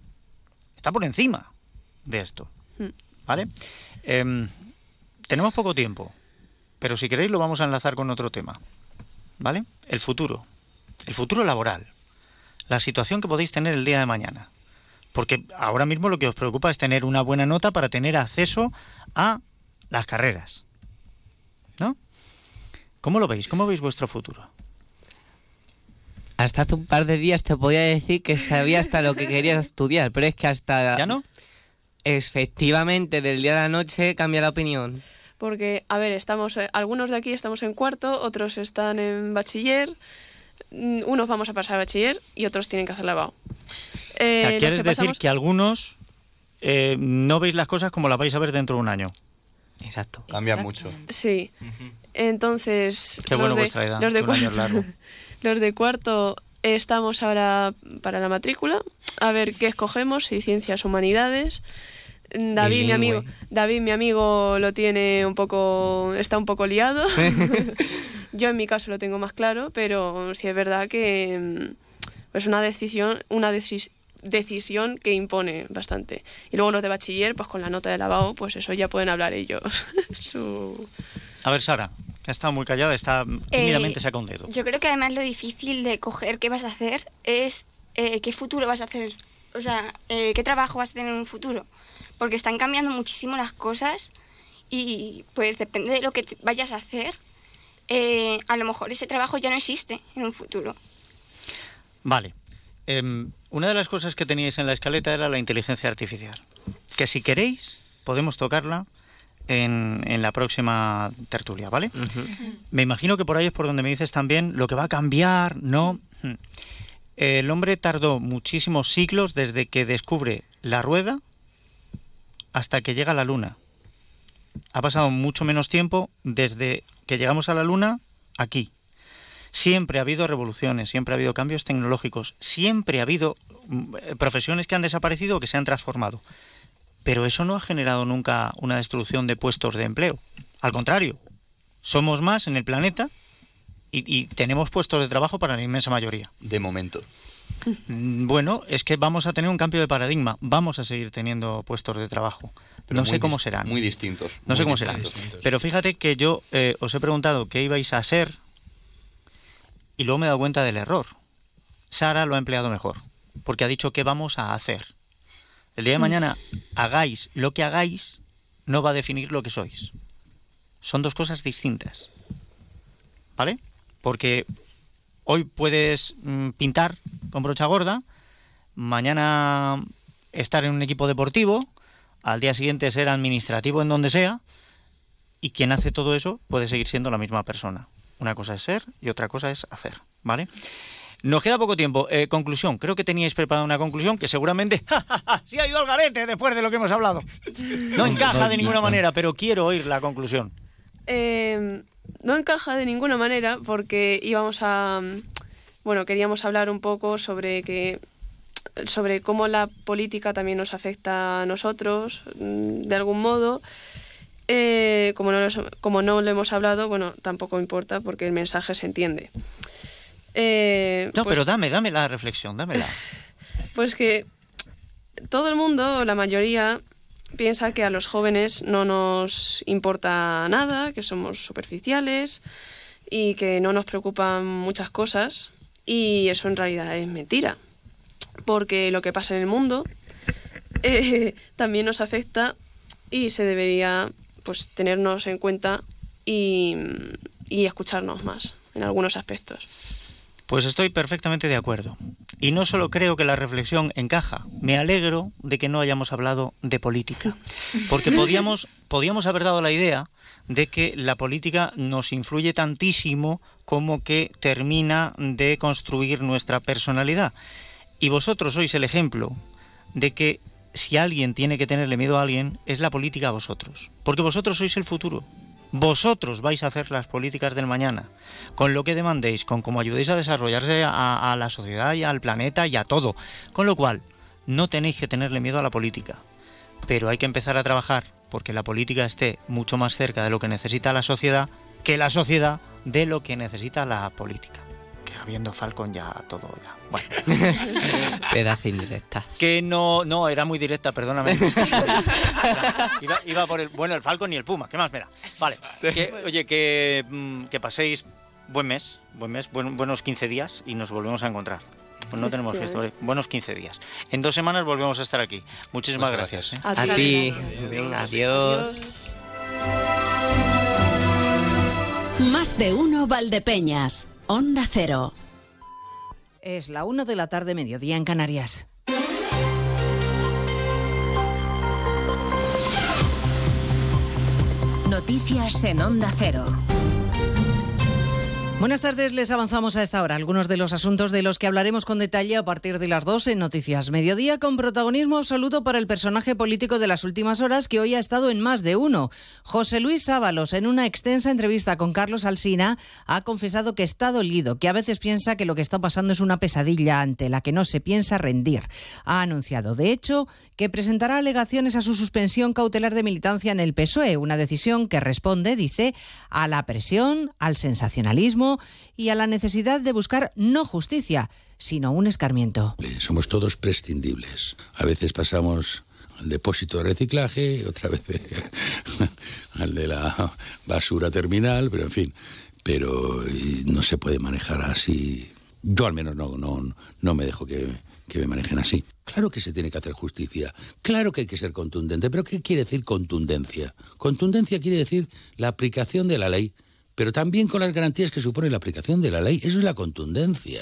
está por encima de esto. Mm. ¿Vale? Em, tenemos poco tiempo, pero si queréis lo vamos a enlazar con otro tema. ¿Vale? El futuro. El futuro laboral. La situación que podéis tener el día de mañana. Porque ahora mismo lo que os preocupa es tener una buena nota para tener acceso a las carreras. ¿No? ¿Cómo lo veis? ¿Cómo veis vuestro futuro? Hasta hace un par de días te podía decir que sabía hasta lo que querías estudiar, pero es que hasta... ¿Ya no? Efectivamente, del día a la noche cambia la opinión. Porque, a ver, estamos, eh, algunos de aquí estamos en cuarto, otros están en bachiller, unos vamos a pasar a bachiller y otros tienen que hacer lavado. Eh, O sea, los ¿Quieres que decir pasamos- que algunos eh, no veis las cosas como las vais a ver dentro de un año? Exacto. Cambia mucho. Sí. Entonces, Qué bueno edad, los de un año es cuarto, largo. los de cuarto estamos ahora para la matrícula, a ver qué escogemos, si ciencias, humanidades. David, mi amigo, David, mi amigo, lo tiene un poco, está un poco liado. Yo en mi caso lo tengo más claro, pero sí es verdad que mm, es una decisión, una decis- decisión que impone bastante. Y luego los de bachiller, pues con la nota de lavado, pues eso ya pueden hablar ellos. Su... A ver, Sara, que ha estado muy callada, está tímidamente saca un dedo. Yo creo que además lo difícil de coger qué vas a hacer es eh, qué futuro vas a hacer. O sea, eh, qué trabajo vas a tener en un futuro. Porque están cambiando muchísimo las cosas y pues depende de lo que vayas a hacer, eh, a lo mejor ese trabajo ya no existe en un futuro. Vale. Em, una de las cosas que teníais en la escaleta era la inteligencia artificial. Que si queréis, podemos tocarla en, en la próxima tertulia, ¿vale? Me imagino que por ahí es por donde me dices también lo que va a cambiar, ¿no? El hombre tardó muchísimos siglos desde que descubre la rueda hasta que llega la luna. Ha pasado mucho menos tiempo desde que llegamos a la luna aquí. Siempre ha habido revoluciones, siempre ha habido cambios tecnológicos, siempre ha habido mm, profesiones que han desaparecido o que se han transformado. Pero eso no ha generado nunca una destrucción de puestos de empleo. Al contrario, somos más en el planeta y, y tenemos puestos de trabajo para la inmensa mayoría. De momento. Mm, Bueno, es que vamos a tener un cambio de paradigma. Vamos a seguir teniendo puestos de trabajo. Pero no sé cómo serán. Muy distintos. No sé cómo serán. Pero fíjate que yo eh, os he preguntado qué ibais a hacer y luego me he dado cuenta del error. Sara lo ha empleado mejor, porque ha dicho qué vamos a hacer. El día de mañana hagáis lo que hagáis, no va a definir lo que sois. Son dos cosas distintas. ¿Vale? Porque hoy puedes mm, pintar con brocha gorda, mañana estar en un equipo deportivo, al día siguiente ser administrativo en donde sea, y quien hace todo eso puede seguir siendo la misma persona. Una cosa es ser y otra cosa es hacer, ¿vale? Nos queda poco tiempo. Eh, conclusión. Creo que teníais preparada una conclusión que seguramente sí ha ido al garete después de lo que hemos hablado. No encaja de ninguna manera, pero quiero oír la conclusión. Eh, no encaja de ninguna manera porque íbamos a bueno queríamos hablar un poco sobre que sobre cómo la política también nos afecta a nosotros mm, de algún modo Eh, como no los- como no lo hemos hablado bueno tampoco importa porque el mensaje se entiende Eh, No, pues- pero dame, dame la reflexión, dámela. pues que todo el mundo, la mayoría, piensa que a los jóvenes no nos importa nada, que somos superficiales y que no nos preocupan muchas cosas. Y eso en realidad es mentira. Porque lo que pasa en el mundo eh, también nos afecta y se debería pues tenernos en cuenta y, y escucharnos más en algunos aspectos. Pues estoy perfectamente de acuerdo. Y no solo creo que la reflexión encaja, me alegro de que no hayamos hablado de política. Porque podíamos, podíamos haber dado la idea de que la política nos influye tantísimo como que termina de construir nuestra personalidad. Y vosotros sois el ejemplo de que si alguien tiene que tenerle miedo a alguien, es la política a vosotros. Porque vosotros sois el futuro. Vosotros vais a hacer las políticas del mañana, con lo que demandéis, con cómo ayudéis a desarrollarse a, a la sociedad y al planeta y a todo. Con lo cual, no tenéis que tenerle miedo a la política, pero hay que empezar a trabajar porque la política esté mucho más cerca de lo que necesita la sociedad que la sociedad de lo que necesita la política. Que habiendo Falcon ya todo ya. Bueno. Pedazo indirecta. Que no, no, era muy directa, perdóname. iba, iba por el, bueno, el Falcon y el Puma, ¿qué más me da? Vale. Que, oye, que, mm, que paséis buen mes, buen mes, buen- buenos 15 días y nos volvemos a encontrar. Pues no tenemos fiesta, ¿vale? buenos 15 días. En dos semanas volvemos a estar aquí. Muchísimas Muchas gracias. ¿eh? A ti. Venga, adiós. Más de uno Valdepeñas. Onda Cero. Es la una de la tarde, mediodía en Canarias. Noticias en Onda Cero. Buenas tardes, les avanzamos a esta hora algunos de los asuntos de los que hablaremos con detalle a partir de las 2 en Noticias Mediodía, con protagonismo absoluto para el personaje político de las últimas horas que hoy ha estado en más de uno. José Luis Sábalos, en una extensa entrevista con Carlos Alsina, ha confesado que está dolido, que a veces piensa que lo que está pasando es una pesadilla ante la que no se piensa rendir. Ha anunciado, de hecho, que presentará alegaciones a su suspensión cautelar de militancia en el PSOE, una decisión que responde, dice, a la presión, al sensacionalismo y a la necesidad de buscar no justicia, sino un escarmiento. Somos todos prescindibles. A veces pasamos al depósito de reciclaje, otra vez al de la basura terminal, pero en fin, pero no se puede manejar así. Yo al menos no, no, no me dejo que, que me manejen así. Claro que se tiene que hacer justicia, claro que hay que ser contundente, pero ¿qué quiere decir contundencia? Contundencia quiere decir la aplicación de la ley, pero también con las garantías que supone la aplicación de la ley. Eso es la contundencia.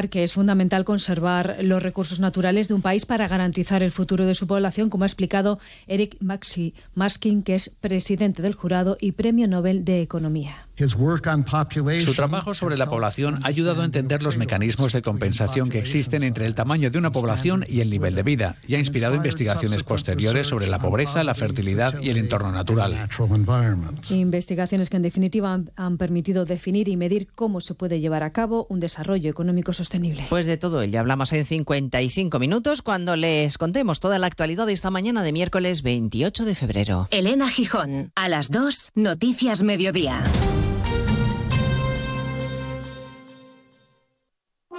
que es fundamental conservar los recursos naturales de un país para garantizar el futuro de su población, como ha explicado Eric Maxi Maskin, que es presidente del jurado y Premio Nobel de Economía. Su trabajo sobre la población ha ayudado a entender los mecanismos de compensación que existen entre el tamaño de una población y el nivel de vida, y ha inspirado investigaciones posteriores sobre la pobreza, la fertilidad y el entorno natural. Investigaciones que en definitiva han, han permitido definir y medir cómo se puede llevar a cabo un desarrollo económico sostenible. Pues de todo ello hablamos en 55 minutos cuando les contemos toda la actualidad de esta mañana de miércoles 28 de febrero. Elena Gijón, a las 2, Noticias Mediodía.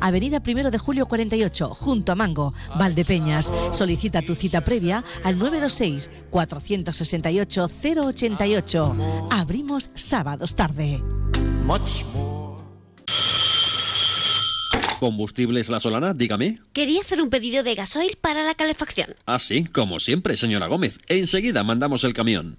Avenida Primero de Julio 48, junto a Mango, Valdepeñas. Solicita tu cita previa al 926 468 088. Abrimos sábados tarde. Combustibles La Solana, dígame. Quería hacer un pedido de gasoil para la calefacción. Ah, sí, como siempre, señora Gómez. Enseguida mandamos el camión.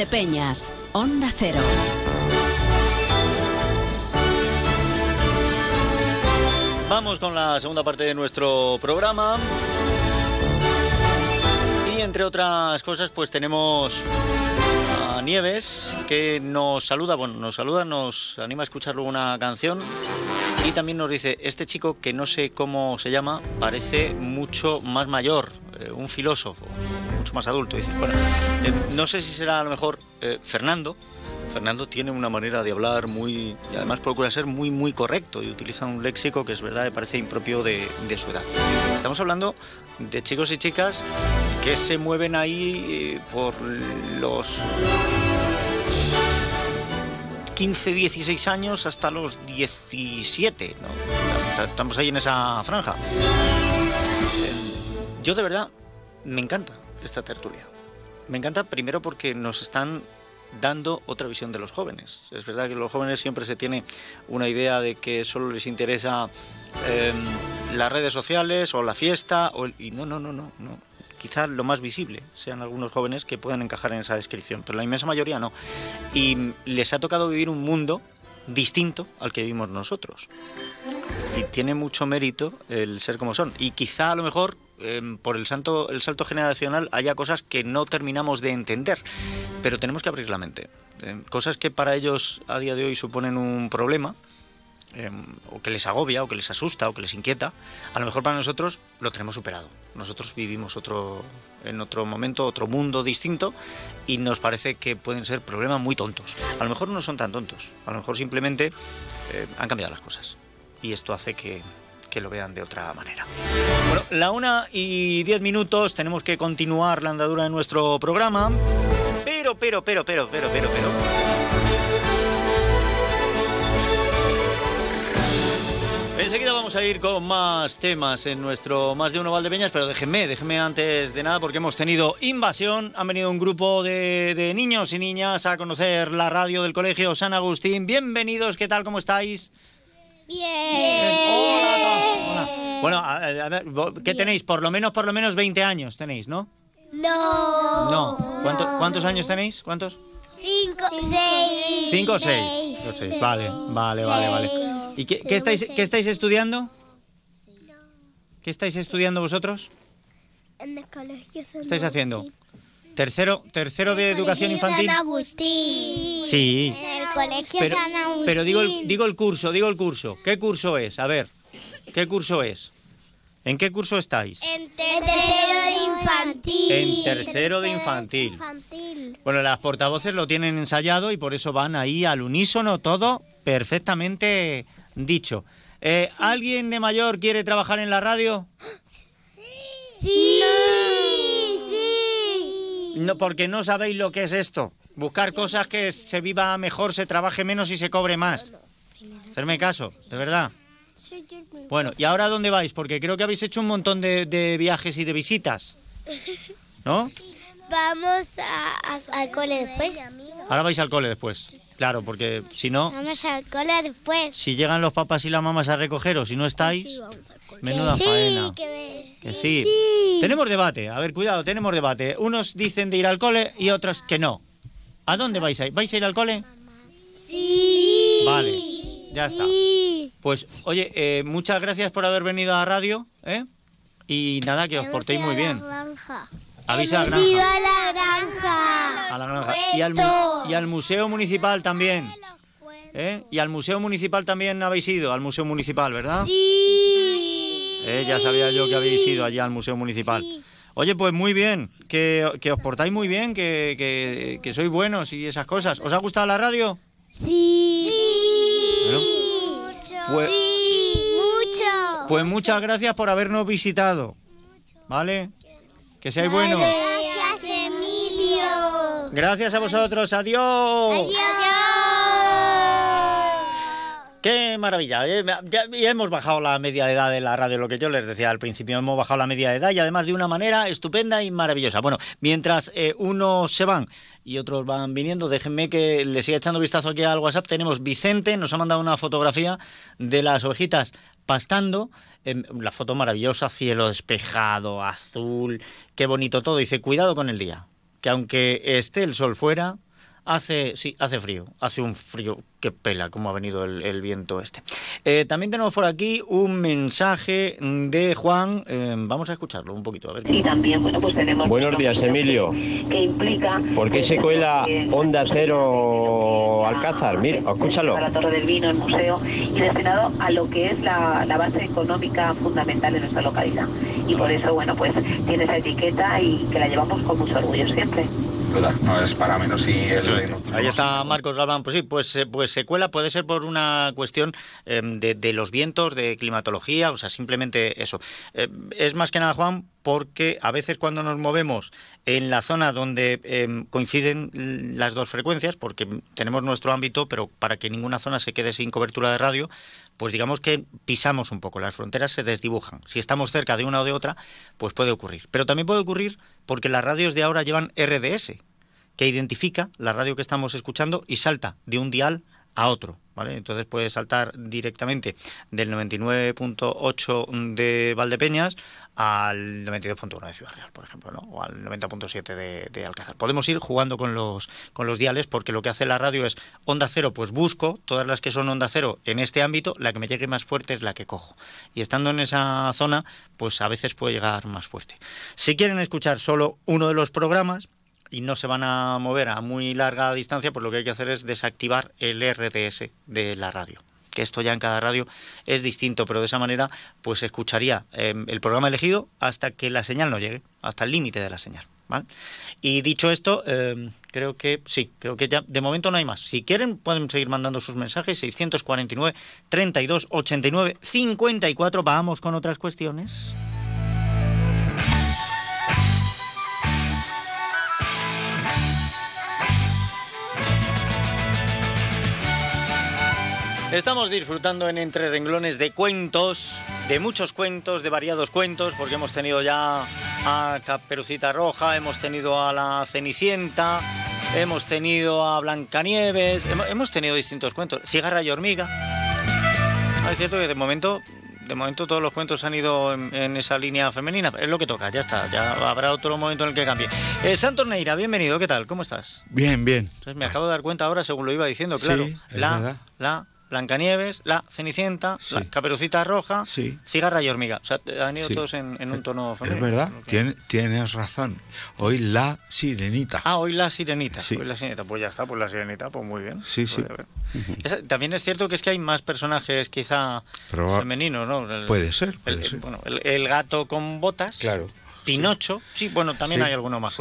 Uno Valdepeñas, Onda Cero. Vamos con la segunda parte de nuestro programa. Y entre otras cosas, pues tenemos a Nieves que nos saluda, bueno, nos saluda, nos anima a escuchar una canción y también nos dice, este chico que no sé cómo se llama, parece mucho más mayor, eh, un filósofo, mucho más adulto. Dice, bueno, eh, no sé si será a lo mejor eh, Fernando, Fernando tiene una manera de hablar muy, y además procura ser muy, muy correcto y utiliza un léxico que es verdad, me parece impropio de, su edad. Estamos hablando de chicos y chicas que se mueven ahí por los 15, 16 años hasta los 17. ¿no? Estamos ahí en esa franja. Yo de verdad me encanta esta tertulia. Me encanta primero porque nos están dando otra visión de los jóvenes. Es verdad que los jóvenes siempre se tiene una idea de que solo les interesa eh, las redes sociales o la fiesta y no, no, no, no, no. Quizás lo más visible sean algunos jóvenes que puedan encajar en esa descripción, pero la inmensa mayoría no. Y les ha tocado vivir un mundo distinto al que vivimos nosotros. Y tiene mucho mérito el ser como son. Y quizá a lo mejor em, por el, santo, el salto generacional haya cosas que no terminamos de entender, pero tenemos que abrir la mente. Em, cosas que para ellos a día de hoy suponen un problema, em, o que les agobia, o que les asusta, o que les inquieta, a lo mejor para nosotros lo tenemos superado. Nosotros vivimos otro, en otro momento, otro mundo distinto, y nos parece que pueden ser problemas muy tontos. A lo mejor no son tan tontos, a lo mejor simplemente eh, han cambiado las cosas. Y esto hace que, que lo vean de otra manera. Bueno, la una y diez minutos, tenemos que continuar la andadura de nuestro programa. Pero, pero, pero, pero, pero, pero, pero. Enseguida vamos a ir con más temas en nuestro Más de Uno Valdepeñas, pero déjenme, déjenme antes de nada porque hemos tenido invasión, han venido un grupo de, de niños y niñas a conocer la radio del Colegio San Agustín. Bienvenidos, ¿qué tal? ¿Cómo estáis? Bueno, a, a ver, vo- ¿qué tenéis? Por lo menos, por lo menos 20 años tenéis, ¿no? No. No. ¿Cuánto- ¿Cuántos años tenéis? ¿Cuántos? Cinco, seis. ¿Cinco o seis? Seis, vale, vale, vale, vale. ¿Y qué, qué estáis, qué estáis estudiando? ¿Qué estáis estudiando vosotros? En el colegio ¿Qué estáis haciendo? ¿Tercero, tercero de educación infantil? San Agustín. Sí. El colegio Pero, San Agustín. pero digo, el, digo el curso, digo el curso. ¿Qué curso es? A ver, ¿qué curso es? ¿En qué curso estáis? En tercero de infantil. En tercero de. Infantil. Bueno, las portavoces lo tienen ensayado y por eso van ahí al unísono, todo perfectamente dicho. Eh, ¿Alguien de mayor quiere trabajar en la radio? Sí. Sí. No, porque no sabéis lo que es esto. Buscar cosas que se viva mejor, se trabaje menos y se cobre más. Hacerme caso, de verdad. Bueno, ¿y ahora dónde vais? Porque creo que habéis hecho un montón de, de viajes y de visitas, ¿no? Vamos a- a- al cole después. Ahora vais al cole después. Claro, porque si no, Vamos al cole después. si llegan los papás y las mamás a recogeros y no estáis, menuda sí, faena. que ves. Que sí. Tenemos debate, a ver, cuidado, tenemos debate. Unos dicen de ir al cole y otros que no. ¿A dónde vais a ir? ¿Vais a ir al cole? Sí. Vale, ya está. Pues, oye, eh, muchas gracias por haber venido a la radio, ¿eh? Y nada, que os portéis muy bien. Granja. Avisa a la Hemos ido granja. a la granja. A la granja. Y al, mu- y al museo municipal también. ¿Eh? Y al museo municipal también habéis ido, al museo municipal, ¿verdad? Sí. Eh, ya sabía yo que habéis ido allá al museo municipal. Oye, pues muy bien, que, que os portáis muy bien, que, que, que sois buenos y esas cosas. ¿Os ha gustado la radio? Sí. Bueno, pues, Sí. Mucho. pues muchas gracias por habernos visitado. ¿Vale? Que seáis buenos. Gracias, Emilio. Gracias a vosotros. Adiós. Qué maravilla. eh, Ya, ya hemos bajado la media de edad de la radio, lo que yo les decía al principio. Hemos bajado la media de edad y además de una manera estupenda y maravillosa. Bueno, mientras eh, unos se van y otros van viniendo, déjenme que les siga echando vistazo aquí al WhatsApp. Tenemos Vicente, nos ha mandado una fotografía de las ovejitas pastando. em, la foto maravillosa, cielo despejado, azul, qué bonito todo. Dice, cuidado con el día, que aunque esté el sol fuera, Hace, sí, hace frío, hace un frío que pela, como ha venido el, el viento este. Eh, también tenemos por aquí un mensaje de Juan, eh, vamos a escucharlo un poquito, a ver. Y también, bueno, pues tenemos... Buenos días, Emilio. Que implica... ¿Por qué se cuela Onda Cero Alcázar? Mira, escúchalo. La Torre del Vino, el museo, y destinado a lo que es la, la base económica fundamental de nuestra localidad. Y por eso, bueno, pues tiene esa etiqueta y que la llevamos con mucho orgullo siempre. Duda, no es para menos. Y Ahí está Marcos Galván, pues sí, pues, eh, pues secuela puede ser por una cuestión em, de, los vientos, de climatología, o sea, simplemente eso. Eh, es más que nada, Juan, porque a veces cuando nos movemos en la zona donde em, coinciden las dos frecuencias, porque tenemos nuestro ámbito, pero para que ninguna zona se quede sin cobertura de radio, pues digamos que pisamos un poco, las fronteras se desdibujan. Si estamos cerca de una o de otra, pues puede ocurrir. Pero también puede ocurrir porque las radios de ahora llevan RDS, que identifica la radio que estamos escuchando y salta de un dial a otro, Entonces puede saltar directamente del 99.8 de Valdepeñas al 92.1 de Ciudad Real, por ejemplo, ¿no? O al 90.7 de, de, Alcázar. Podemos ir jugando con los, con los diales porque lo que hace la radio es onda cero, pues busco todas las que son onda cero en este ámbito, la que me llegue más fuerte es la que cojo. Y estando en esa zona, pues a veces puede llegar más fuerte. Si quieren escuchar solo uno de los programas, y no se van a mover a muy larga distancia, pues lo que hay que hacer es desactivar el RDS de la radio. Que esto ya en cada radio es distinto, pero de esa manera pues escucharía em, el programa elegido hasta que la señal no llegue, hasta el límite de la señal. Y dicho esto, em, creo que sí, creo que ya de momento no hay más. Si quieren, pueden seguir mandando sus mensajes, 649 32 89 54. Vamos con otras cuestiones. Estamos disfrutando en Entre Renglones de cuentos, de muchos cuentos, de variados cuentos, porque hemos tenido ya a Caperucita Roja, hemos tenido a la Cenicienta, hemos tenido a Blancanieves, hemos tenido distintos cuentos, Cigarra y Hormiga. Ah, es cierto que de momento, de momento todos los cuentos han ido en, esa línea femenina, es lo que toca, ya está, ya habrá otro momento en el que cambie. Eh, Santos Neira, bienvenido, ¿qué tal? ¿Cómo estás? Bien, bien. me acabo de dar cuenta ahora, según lo iba diciendo, claro. la, la Blancanieves, la Cenicienta, la Caperucita Roja, Cigarra y Hormiga. O sea, han ido todos en, un tono femenino. Es verdad, tienes razón. Hoy la Sirenita. Ah, hoy la Sirenita. Hoy la Sirenita. Pues ya está, pues la Sirenita, pues muy bien. Sí, sí. también es cierto que es que hay más personajes quizá femeninos, ¿no? puede ser, el, Bueno, el, gato con botas. Claro. Pinocho, sí, bueno, también hay alguno más.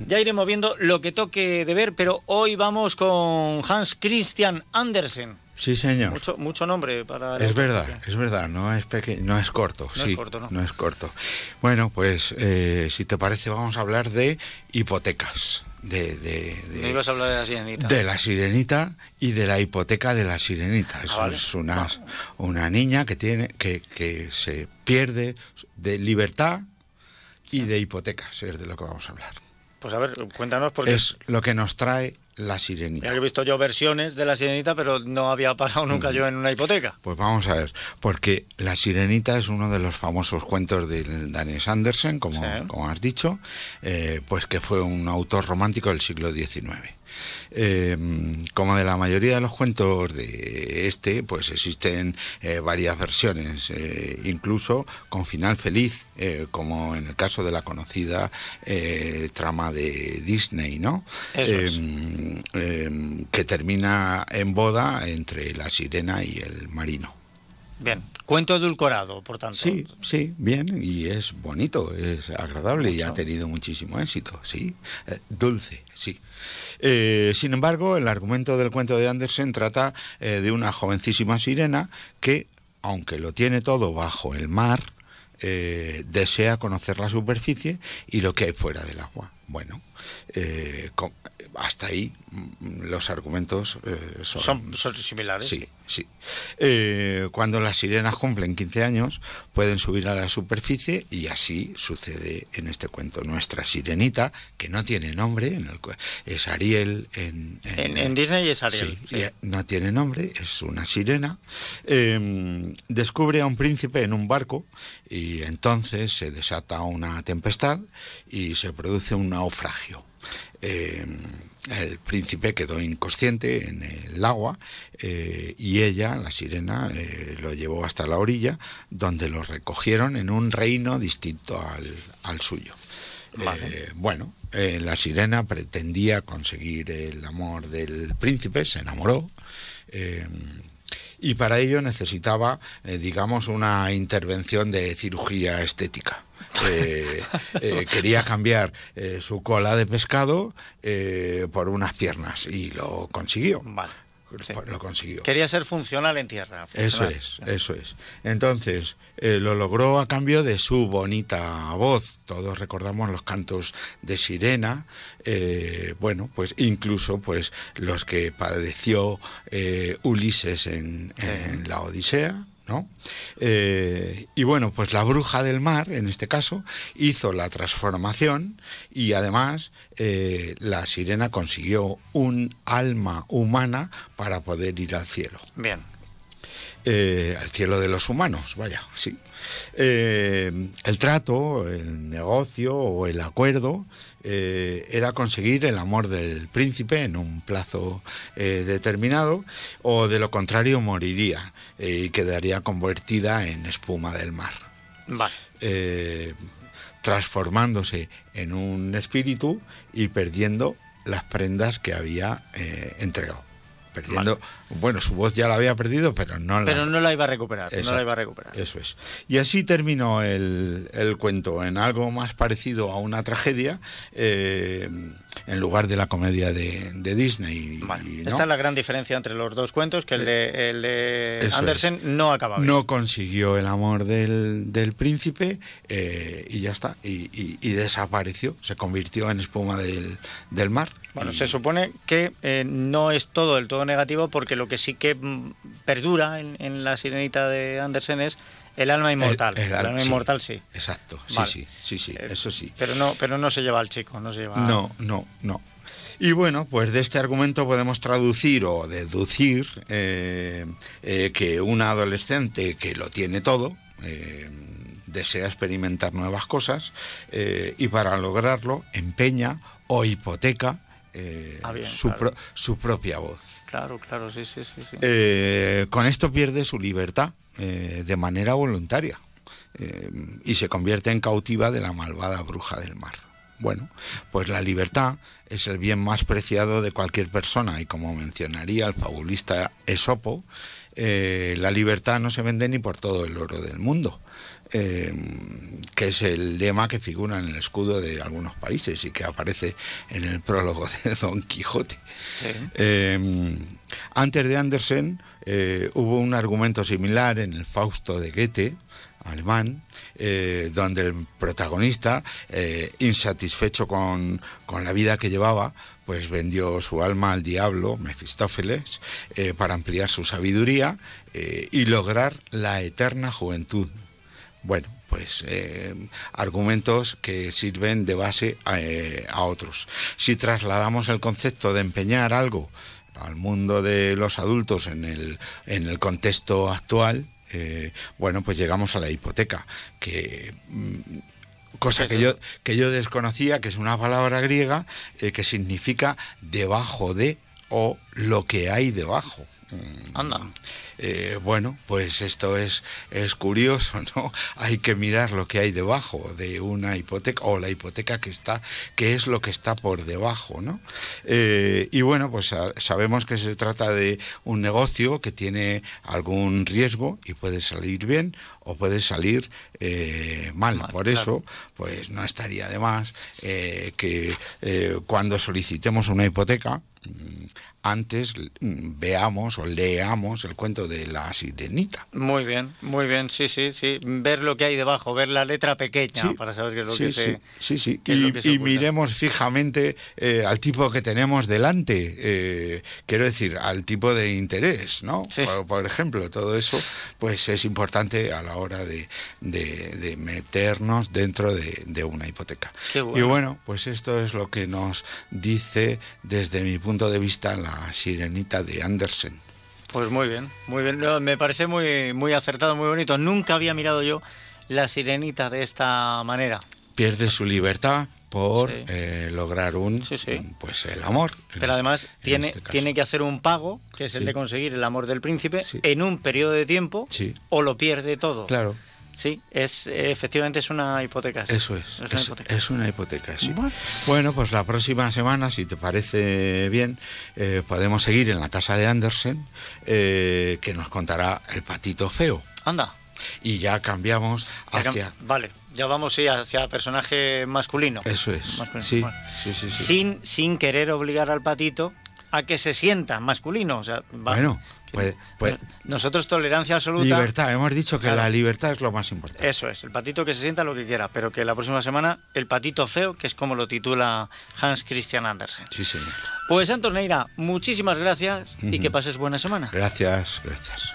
Ya iremos viendo lo que toque de ver, pero hoy vamos con Hans Christian Andersen. Sí, señor. Mucho, mucho nombre para... Es verdad, es verdad, no es, pequeño, no es corto. No sí, es corto, ¿no? no es corto. Bueno, pues eh, si te parece vamos a hablar de hipotecas. De, de, de, ibas a hablar de la sirenita. De la sirenita y de la hipoteca de la sirenita. Ah, es una, una niña que, tiene, que, que se pierde de libertad y de hipotecas, es de lo que vamos a hablar. Pues a ver, cuéntanos porque... Es lo que nos trae la Sirenita. he visto yo versiones de La Sirenita, pero no había parado nunca mm. yo en una hipoteca. Pues vamos a ver, porque La Sirenita es uno de los famosos cuentos de Daniel Andersen, como, como has dicho, eh, pues que fue un autor romántico del siglo XIX. Eh, como de la mayoría de los cuentos de este, pues existen eh, varias versiones, eh, incluso con final feliz, como en el caso de la conocida trama de Disney, ¿no? que termina en boda entre la sirena y el marino. Bien, cuento edulcorado, por tanto. Sí, sí, bien, y es bonito, es agradable y ha tenido muchísimo éxito, sí. dulce, sí. Eh, sin embargo, el argumento del cuento de Andersen trata eh, de una jovencísima sirena que, aunque lo tiene todo bajo el mar, eh, desea conocer la superficie y lo que hay fuera del agua. Bueno, hasta ahí mm, los argumentos son, son, similares. Sí, sí. cuando las sirenas cumplen 15 años, pueden subir a la superficie y así sucede en este cuento. Nuestra sirenita, que no tiene nombre, en el, es Ariel en, en, Disney es Ariel. Sí, no tiene nombre, es una sirena. Em, descubre a un príncipe en un barco y entonces se desata una tempestad y se produce un naufragio. Em, el príncipe quedó inconsciente en el agua eh, y ella, la sirena, eh, lo llevó hasta la orilla, donde lo recogieron en un reino distinto al, suyo. Eh, bueno, la sirena pretendía conseguir el amor del príncipe, se enamoró y para ello necesitaba, digamos, una intervención de cirugía estética eh, eh, quería cambiar eh, su cola de pescado por unas piernas y lo consiguió. Vale. Lo consiguió. Quería ser funcional en tierra. Eso es, eso es. Entonces, lo logró a cambio de su bonita voz. Todos recordamos los cantos de sirena. bueno, pues incluso pues los que padeció Ulises en, en la Odisea. Eh, y bueno, pues la bruja del mar, en este caso, hizo la transformación y además eh, la sirena consiguió un alma humana para poder ir al cielo. Bien. Eh, al cielo de los humanos, vaya, sí. Eh, el trato, el negocio o el acuerdo eh, era conseguir el amor del príncipe en un plazo determinado o de lo contrario moriría y quedaría convertida en espuma del mar. transformándose en un espíritu y perdiendo las prendas que había entregado perdiendo. Bueno, su voz ya la había perdido, pero no la. Pero no la iba a recuperar. no la iba a recuperar. Eso es. Y así terminó el, el cuento, en algo más parecido a una tragedia, eh, en lugar de la comedia de, Disney. Esta es la gran diferencia entre los dos cuentos, que el de, el de Andersen no acaba bien. No consiguió el amor del, del príncipe eh, y ya está. Y, y, desapareció, se convirtió en espuma del, del mar. Bueno, se supone que eh, no es todo el todo negativo porque lo que sí que mm, perdura en, la sirenita de Andersen es el alma inmortal. El, alma inmortal sí. Exacto, sí, sí, sí, sí, eh, eso sí. Pero no, pero no se lleva al chico, no se lleva. No, no, no. Y bueno, pues de este argumento podemos traducir o deducir eh, que un adolescente que lo tiene todo, desea experimentar nuevas cosas y para lograrlo empeña o hipoteca eh, ah, su, propia voz. Claro, claro, sí, sí, sí. Eh, con esto pierde su libertad eh, de manera voluntaria y se convierte en cautiva de la malvada bruja del mar. Bueno, pues la libertad es el bien más preciado de cualquier persona y como mencionaría el fabulista Esopo, la libertad no se vende ni por todo el oro del mundo. Em, que es el lema que figura en el escudo de algunos países y que aparece en el prólogo de Don Quijote. Em, antes de Andersen eh, hubo un argumento similar en el Fausto de Goethe, alemán, eh, donde el protagonista, eh, insatisfecho con, con, la vida que llevaba, pues vendió su alma al diablo, Mefistófeles, para ampliar su sabiduría y lograr la eterna juventud bueno, pues eh, argumentos que sirven de base eh, a, otros. Si trasladamos el concepto de empeñar algo al mundo de los adultos en el, en el contexto actual, eh, bueno, pues llegamos a la hipoteca, que mm, cosa que yo, que yo desconocía, que es una palabra griega que significa debajo de o lo que hay debajo. Anda. Eh, bueno, pues esto es, es curioso, ¿no? Hay que mirar lo que hay debajo de una hipoteca o la hipoteca que está, qué es lo que está por debajo, ¿no? Eh, y bueno, pues sabemos que se trata de un negocio que tiene algún riesgo y puede salir bien o puede salir eh, mal. Por eso, pues no estaría de más que cuando solicitemos una hipoteca, mm, antes mm, veamos o leamos el cuento de la sirenita. Muy bien, muy bien, sí, sí, sí. Ver lo que hay debajo, ver la letra pequeña para saber qué es lo que se. Sí, sí, y, miremos fijamente eh, al tipo que tenemos delante, eh, quiero decir, al tipo de interés, ¿no? Por, ejemplo, todo eso, pues es importante a la hora de, meternos dentro de, una hipoteca. Y bueno, pues esto es lo que nos dice desde mi punto de vista la sirenita de Andersen. Pues muy bien, muy bien. Me parece muy, muy acertado, muy bonito. Nunca había mirado yo la sirenita de esta manera. Pierde su libertad por eh, lograr un pues el amor. Pero además este- tiene, este tiene que hacer un pago, que es el de conseguir el amor del príncipe, en un periodo de tiempo, o lo pierde todo. Claro. Sí, es efectivamente es una hipoteca. Eso es, es una hipoteca. sí. Bueno. pues la próxima semana, si te parece bien, eh, podemos seguir en la casa de Andersen, eh, que nos contará el patito feo. Anda. Y ya cambiamos hacia... Vale, Ya vamos sí, hacia personaje masculino. Eso es. Sí, sí, sí, sí. Sin, sin querer obligar al patito a que se sienta masculino. O sea, va- Bueno, pues, pues nosotros tolerancia absoluta. libertad. Hemos dicho que Claro. la libertad es lo más importante. Eso es, el patito que se sienta lo que quiera, pero que la próxima semana el patito feo, que es como lo titula Hans Christian Andersen. Sí, señor. Pues Santos Neira, muchísimas gracias y que pases buena semana. Gracias, gracias.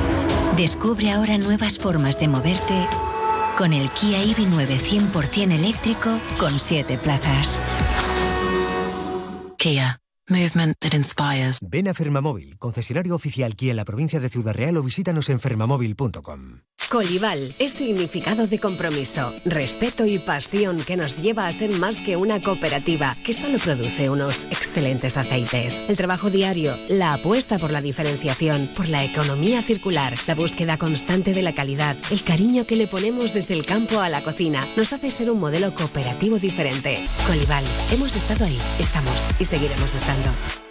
Descubre ahora nuevas formas de moverte con el Kia EV9 100% eléctrico con 7 plazas. Kia. Movement that inspires. Ven a Fermamóvil, concesionario oficial Kia en la provincia de Ciudad Real o visítanos en fermamóvil.com. Colival es significado de compromiso, respeto y pasión que nos lleva a ser más que una cooperativa que solo produce unos excelentes aceites. El trabajo diario, la apuesta por la diferenciación, por la economía circular, la búsqueda constante de la calidad, el cariño que le ponemos desde el campo a la cocina, nos hace ser un modelo cooperativo diferente. Colival, hemos estado ahí, estamos y seguiremos estando. escuchando.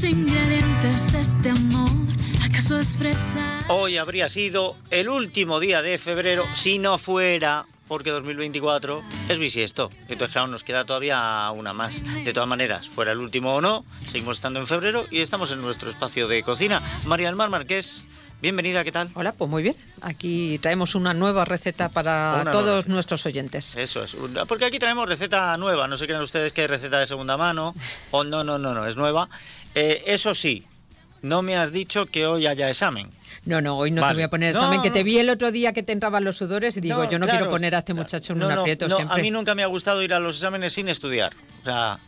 Los ingredientes de este amor. ¿Acaso es fresa? Hoy habría sido el último día de febrero si no fuera porque 2024 es bisiesto. Entonces, claro, nos queda todavía una más. De todas maneras, fuera el último o no, seguimos estando en febrero y estamos en nuestro espacio de cocina. María del Mar Marqués, bienvenida, ¿qué tal? Hola, pues muy bien. Aquí traemos una nueva receta para Una todos nueva nuestros oyentes. Eso es, porque aquí traemos receta nueva, no se crean ustedes que es receta de segunda mano, o no, no, no, no, es nueva. Eh, eso sí, no me has dicho que hoy haya examen. No, no, hoy no te voy a poner No, examen, que te vi el otro día que te entraban los sudores y digo, No, yo no claro. quiero poner a este muchacho en No, un aprieto siempre. A mí nunca me ha gustado ir a los exámenes sin estudiar. O sea,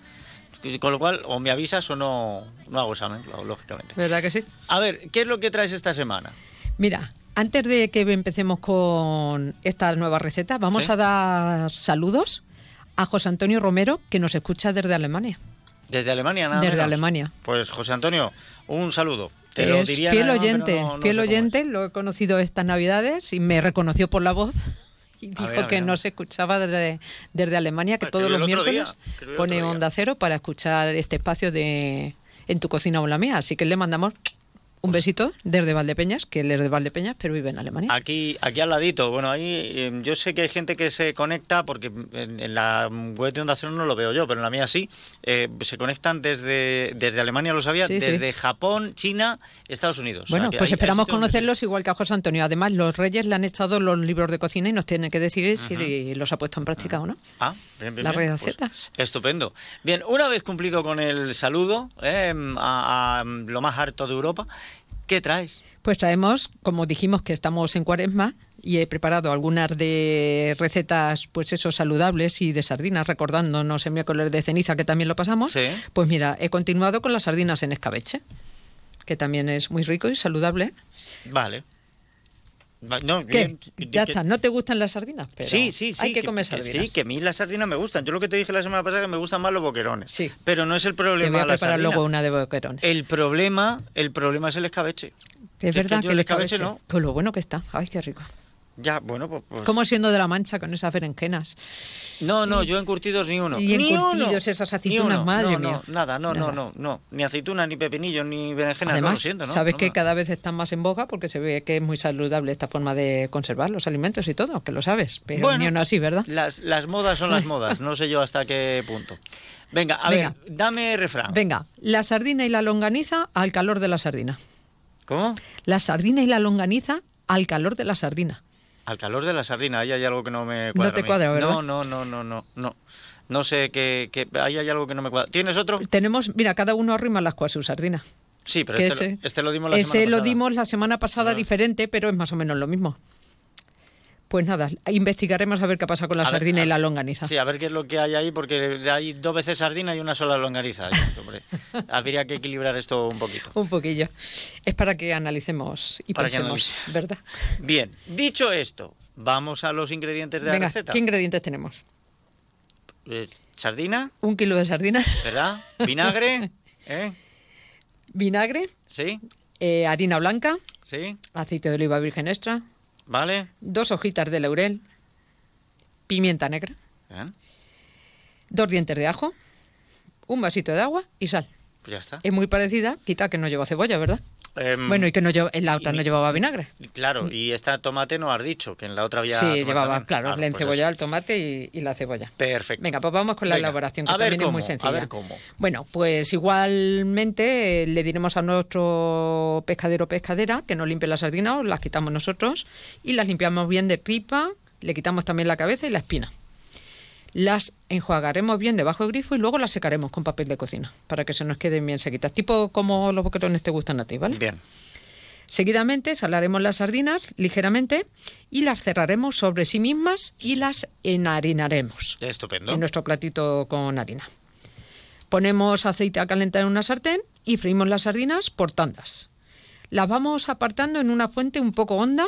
con lo cual, o me avisas o no, no hago examen, lógicamente. ¿Verdad que sí? A ver, ¿qué es lo que traes esta semana? Mira, antes de que empecemos con esta nueva receta, vamos ¿Sí? a dar saludos a José Antonio Romero, que nos escucha desde Alemania. Desde Alemania, nada Desde menos. Alemania. Pues José Antonio, un saludo. Te lo es diría en fiel pero oyente, no- no fiel oyente, lo he conocido estas navidades y me reconoció por la voz y dijo ver, que no se escuchaba desde, desde Alemania, que todos los día, miércoles pone onda cero para escuchar este espacio de en tu cocina o la mía. Así que le mandamos un besito desde Valdepeñas, que él es de Valdepeñas, pero vive en Alemania. Aquí, aquí al ladito. Bueno, ahí eh, yo sé que hay gente que se conecta, porque en, en la web de Onda Cero no lo veo yo, pero en la mía sí. eh, se conectan desde, desde Alemania, lo sabía, Sí, sí. desde Japón, China, Estados Unidos. Bueno, pues hay- hay esperamos donde- conocerlos igual que a José Antonio. Además, los reyes le han echado los libros de cocina y nos tienen que decir si los ha puesto en práctica o no. Ah, bien, bien, Las bien, recetas. pues, estupendo. Bien, una vez cumplido con el saludo eh, a, a lo más harto de Europa, ¿qué traes? Pues traemos, como dijimos que estamos en cuaresma, y he preparado algunas de recetas, pues eso, saludables y de sardinas, recordándonos el miércoles de ceniza que también lo pasamos. Sí. Pues mira, he continuado con las sardinas en escabeche, que también es muy rico y saludable. Vale. No, ¿Qué? bien, Ya que- está, no te gustan las sardinas, pero Sí, sí, sí. hay que comer sardinas. Sí, que a mí las sardinas me gustan. Yo lo que te dije la semana pasada es que me gustan más los boquerones. Sí. Pero no es el problema Te voy a preparar luego una de boquerones. El problema, el problema es el escabeche. Es que verdad yo que el el escabeche escabeche, no. con lo bueno que está. Ay, qué rico. Ya, bueno, pues... pues- Como siendo de la mancha con esas berenjenas. No, no, yo encurtidos ni uno. Y ni encurtidos uno. esas Ni aceitunas, uno. madre no, mía. No, nada, no, no, no, no. Ni aceituna, ni pepinillo, ni berenjenas. no, lo Además, siento, ¿no? sabes No que cada vez están más en boga porque se ve que es muy saludable esta forma de conservar los alimentos y todo, que lo sabes. Pero Bueno, ni aún así, ¿verdad? Las, las modas son las modas, no sé yo hasta qué punto. Venga, a Venga. ver, dame refrán. Venga, la sardina y la longaniza al calor de la sardina. ¿Cómo? La sardina y la longaniza al calor de la sardina. Al calor de la sardina, ahí hay algo que no me cuadra. No te cuadra, ¿verdad? No, no, no, no, no, no. No sé qué, qué- ahí hay algo que no me cuadra. ¿Tienes otro? Tenemos, mira, cada uno arrima las cuas su sardina. Sí, pero que este, ese- lo, este lo dimos la Ese semana lo pasada. dimos la semana pasada diferente, pero es más o menos lo mismo. Pues nada, investigaremos a ver qué pasa con la A sardina y la longaniza. Sí, a ver qué es lo que hay ahí, porque hay dos veces sardina y una sola longaniza. Hombre, habría que equilibrar esto un poquito. Un poquillo. Es para que analicemos y Para pensemos. ¿verdad? Bien, dicho esto, vamos a los ingredientes de la receta. ¿qué ingredientes tenemos? Eh, sardina, Un kilo de sardina, ¿verdad? Vinagre, ¿eh? vinagre, ¿Sí? eh, harina blanca, ¿Sí? aceite de oliva virgen extra, ¿Vale? dos hojitas de laurel, pimienta negra, Bien, dos dientes de ajo, un vasito de agua y sal. pues ya está. Es muy parecida, quita que no lleva cebolla, ¿verdad? Em, Bueno, y que no lleva, en la otra no llevaba vinagre. Claro, y esta tomate no has dicho, que en la otra había... sí, llevaba, también. claro, Ah, la pues encebollada, el tomate y, y la cebolla. Perfecto. Venga, pues vamos con la Venga, elaboración, que también es muy sencilla. A ver cómo. Bueno, pues igualmente eh, le diremos a nuestro pescadero o pescadera que nos limpie las sardinas, las quitamos nosotros y las limpiamos bien de tripa, le quitamos también la cabeza y la espina. Las enjuagaremos bien debajo del grifo y luego las secaremos con papel de cocina para que se nos queden bien sequitas, tipo como los boquerones te gustan a ti, ¿vale? Bien. Seguidamente salaremos las sardinas ligeramente y las cerraremos sobre sí mismas y las enharinaremos Estupendo. en nuestro platito con harina. Ponemos aceite a calentar en una sartén y freímos las sardinas por tandas. Las vamos apartando en una fuente un poco honda,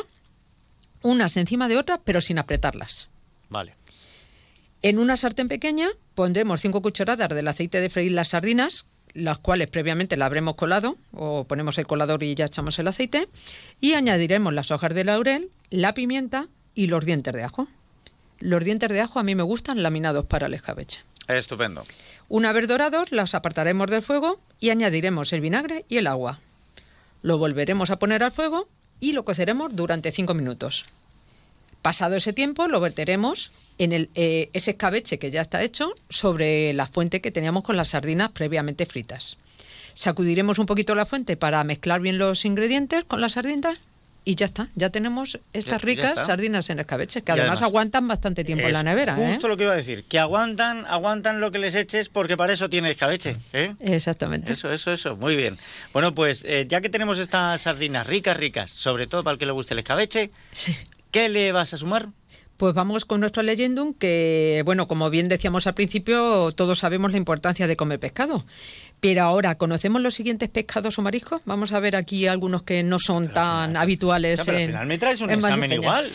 unas encima de otras, pero sin apretarlas. Vale. En una sartén pequeña pondremos 5 cucharadas del aceite de freír las sardinas, las cuales previamente la habremos colado, o ponemos el colador y ya echamos el aceite, y añadiremos las hojas de laurel, la pimienta y los dientes de ajo. Los dientes de ajo a mí me gustan laminados para el escabeche. Estupendo. Una vez dorados, las apartaremos del fuego y añadiremos el vinagre y el agua. Lo volveremos a poner al fuego y lo coceremos durante 5 minutos. Pasado ese tiempo, lo verteremos en el, eh, ese escabeche que ya está hecho sobre la fuente que teníamos con las sardinas previamente fritas. Sacudiremos un poquito la fuente para mezclar bien los ingredientes con las sardinas y ya está. Ya tenemos estas Ya- ricas sardinas en escabeche, que además, además- aguantan bastante tiempo en la nevera. ¿eh? Justo lo que iba a decir, que aguantan, aguantan lo que les eches porque para eso tiene escabeche. ¿eh? Exactamente. Eso, eso, eso, muy bien. Bueno, pues eh, ya que tenemos estas sardinas ricas, ricas, sobre todo para el que le guste el escabeche, ¿qué le vas a sumar? Pues vamos con nuestro leyendum, que, bueno, como bien decíamos al principio, todos sabemos la importancia de comer pescado. Pero ahora, ¿conocemos los siguientes pescados o mariscos? Vamos a ver aquí algunos que no son tan habituales. Pero al en- final me traes un en examen igual.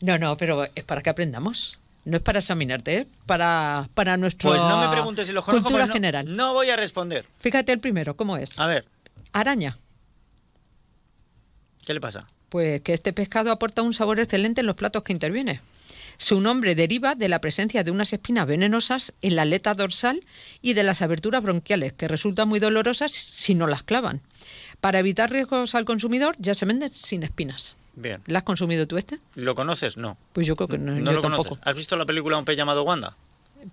No, no, pero es para que aprendamos. No es para examinarte, es para, para nuestra Pues no me preguntes si los conozco, cultura no- general. No voy a responder. Fíjate el primero, ¿cómo es? A ver, Araña. ¿qué le pasa? Pues que este pescado aporta un sabor excelente en los platos que interviene. Su nombre deriva de la presencia de unas espinas venenosas en la aleta dorsal y de las aberturas bronquiales, que resultan muy dolorosas si no las clavan. Para evitar riesgos al consumidor, ya se venden sin espinas. Bien. ¿La has consumido tú este? ¿Lo conoces? No. Pues yo creo que no, No yo lo tampoco. conoces. ¿Has visto la película Un pez llamado Wanda?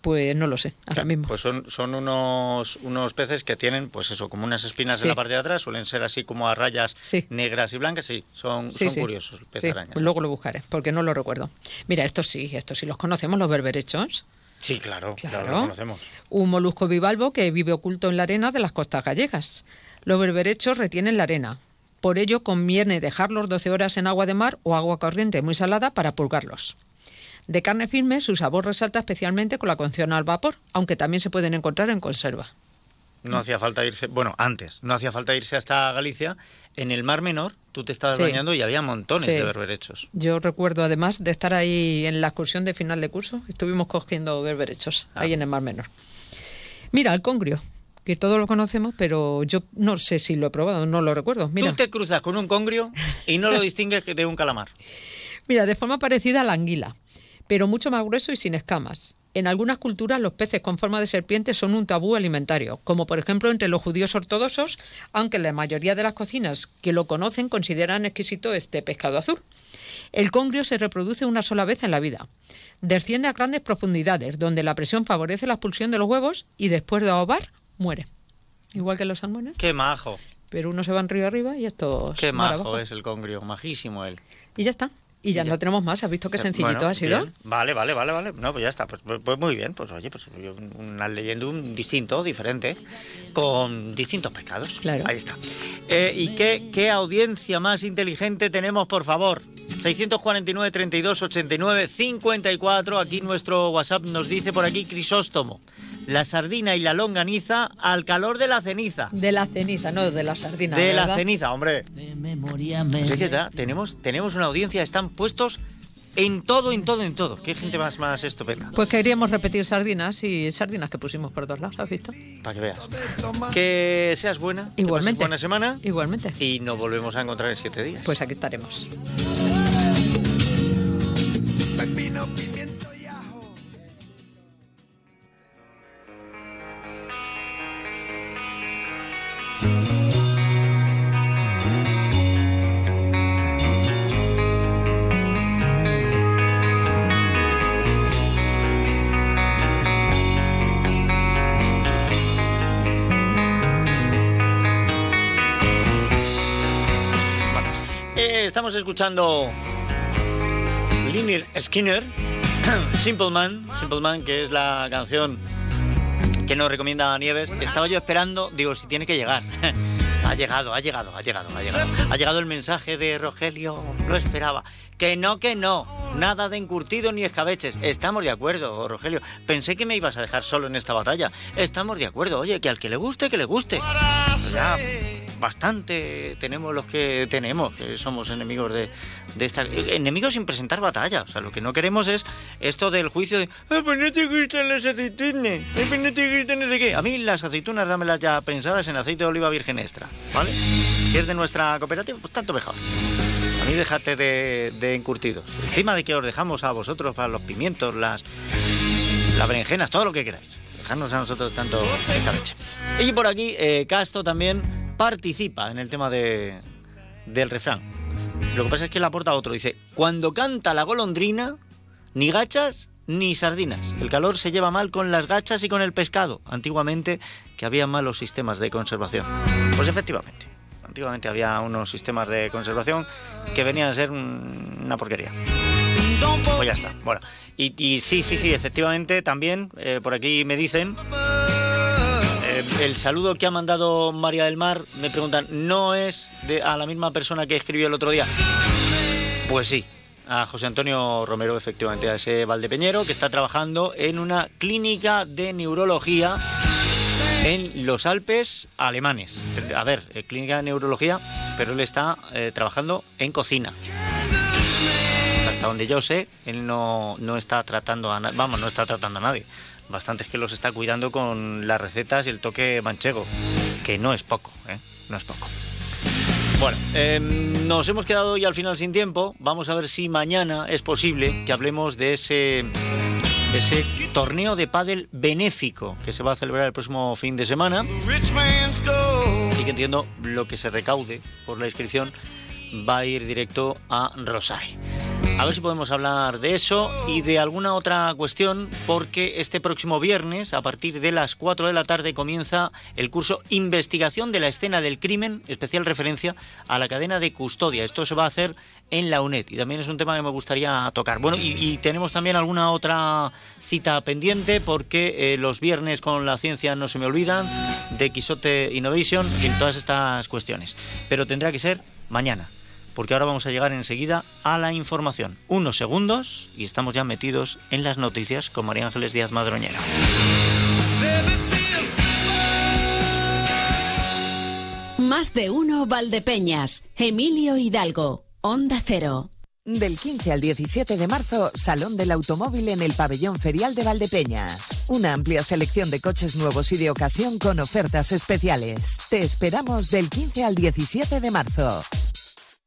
Pues no lo sé, ahora mismo. Pues son, son unos, unos peces que tienen, pues eso, como unas espinas Sí. en la parte de atrás, suelen ser así como a rayas Sí. negras y blancas, sí, son, curiosos, pez araña. pues luego lo buscaré, porque no lo recuerdo. Mira, estos sí, estos sí los conocemos, los berberechos. Sí, claro, claro, Claro. lo conocemos. Un molusco bivalvo que vive oculto en la arena de las costas gallegas. Los berberechos retienen la arena. Por ello conviene dejarlos 12 horas en agua de mar o agua corriente muy salada para purgarlos. De carne firme, su sabor resalta especialmente con la cocción al vapor, aunque también se pueden encontrar en conserva. No hacía falta irse, bueno, antes, no hacía falta irse hasta Galicia. En el Mar Menor, tú te estabas Sí. bañando y había montones Sí. de berberechos. Yo recuerdo además de estar ahí en la excursión de final de curso, estuvimos cogiendo berberechos Ah. ahí en el Mar Menor. Mira, el congrio, que todos lo conocemos, pero yo no sé si lo he probado, no lo recuerdo. Mira, Tú te cruzas con un congrio y no lo distingues de un calamar. mira, de forma parecida a la anguila, pero mucho más grueso y sin escamas. En algunas culturas los peces con forma de serpiente son un tabú alimentario, como por ejemplo entre los judíos ortodoxos, aunque la mayoría de las cocinas que lo conocen consideran exquisito este pescado azul. El congrio se reproduce una sola vez en la vida. Desciende a grandes profundidades, donde la presión favorece la expulsión de los huevos y después de ahogar, muere. Igual que los salmones, Qué majo, pero uno se va en río arriba y estos qué majo abajo. es el congrio, majísimo él. Y ya está. Y ya, no tenemos más. ¿Has visto qué sencillito Bueno, ha sido? bien. Vale, vale, vale, vale. No, pues ya está. Pues, pues- pues muy bien. Pues oye, pues una leyenda un distinto, diferente, con distintos pescados. Claro. Ahí está. Eh, ¿Y qué, qué audiencia más inteligente tenemos, por favor? 649 32 89 54. Aquí nuestro WhatsApp nos dice por aquí Crisóstomo. La sardina y la longaniza al calor de la ceniza. De la ceniza, no de la sardina. de la ceniza, hombre. Pues es que tenemos, tenemos una audiencia, están puestos en todo, en todo, en todo. Qué gente más, más estupenda. Pues queríamos repetir sardinas y sardinas que pusimos por dos lados, ¿has visto? Para que veas. Que seas buena. que Igualmente. pases Buena semana. Igualmente. Y nos volvemos a encontrar en siete días. Pues aquí estaremos. Estamos escuchando Lynyrd Skinner, Simple Man, Simple Man, que es la canción que nos recomienda Nieves. Estaba yo esperando, digo, si tiene que llegar. Ha llegado, ha llegado, ha llegado, ha llegado. Ha llegado el mensaje de Rogelio, lo esperaba. Que no, que no, nada de encurtido ni escabeches. Estamos de acuerdo, Rogelio. Pensé que me ibas a dejar solo en esta batalla. Estamos de acuerdo, oye, que al que le guste, que le guste. Bastante tenemos los que tenemos, que somos enemigos de, de esta... Enemigos sin presentar batalla. O sea, lo que no queremos es esto del juicio de... Ah, pues no te gustan las aceitunas. ah, pues no te gustan no sé qué. A mí las aceitunas dámelas ya pensadas en aceite de oliva virgen extra, ¿vale? Si es de nuestra cooperativa, pues tanto mejor. A mí déjate de, de encurtidos. Encima de que os dejamos a vosotros para los pimientos, las, las berenjenas, todo lo que queráis. Dejarnos a nosotros tanto escabeche. Y por aquí, eh, Casto también participa en el tema de, del refrán. Lo que pasa es que le aporta otro. Dice, cuando canta la golondrina, ni gachas ni sardinas. El calor se lleva mal con las gachas y con el pescado. Antiguamente, que había malos sistemas de conservación. Pues efectivamente. Antiguamente había unos sistemas de conservación que venían a ser un- una porquería. Pues ya está. Bueno, y, sí, sí, sí, efectivamente también eh, por aquí me dicen el saludo que ha mandado María del Mar, me preguntan, ¿no es de, a la misma persona que escribió el otro día? Pues sí, a José Antonio Romero, efectivamente, a ese Valdepeñero que está trabajando en una clínica de neurología en los Alpes alemanes. A ver, eh, clínica de neurología, pero él está eh, trabajando en cocina. Hasta donde yo sé, él no, no está tratando a na- vamos, no está tratando a nadie. Bastante es que los está cuidando con las recetas y el toque manchego, que no es poco, ¿eh? No es poco. Bueno, em, nos hemos quedado hoy al final sin tiempo. Vamos a ver si mañana es posible que hablemos de ese, ese torneo de pádel benéfico que se va a celebrar el próximo fin de semana. Y que entiendo lo que se recaude por la inscripción va a ir directo a Rosay. A ver si podemos hablar de eso y de alguna otra cuestión, porque este próximo viernes, a partir de las 4 de la tarde, comienza el curso Investigación de la escena del crimen, especial referencia a la cadena de custodia. Esto se va a hacer en la UNED y también es un tema que me gustaría tocar. Bueno, y, tenemos también alguna otra cita pendiente, porque eh, los viernes con la ciencia no se me olvidan, de Quisote Innovation, en todas estas cuestiones. Pero tendrá que ser mañana porque ahora vamos a llegar enseguida a la información. Unos segundos y estamos ya metidos en las noticias con María Ángeles Díaz Madroñero. Más de uno Valdepeñas. Emilio Hidalgo. Onda Cero. Del 15 al 17 de marzo, Salón del Automóvil en el Pabellón Ferial de Valdepeñas. Una amplia selección de coches nuevos y de ocasión con ofertas especiales. Te esperamos del 15 al 17 de marzo.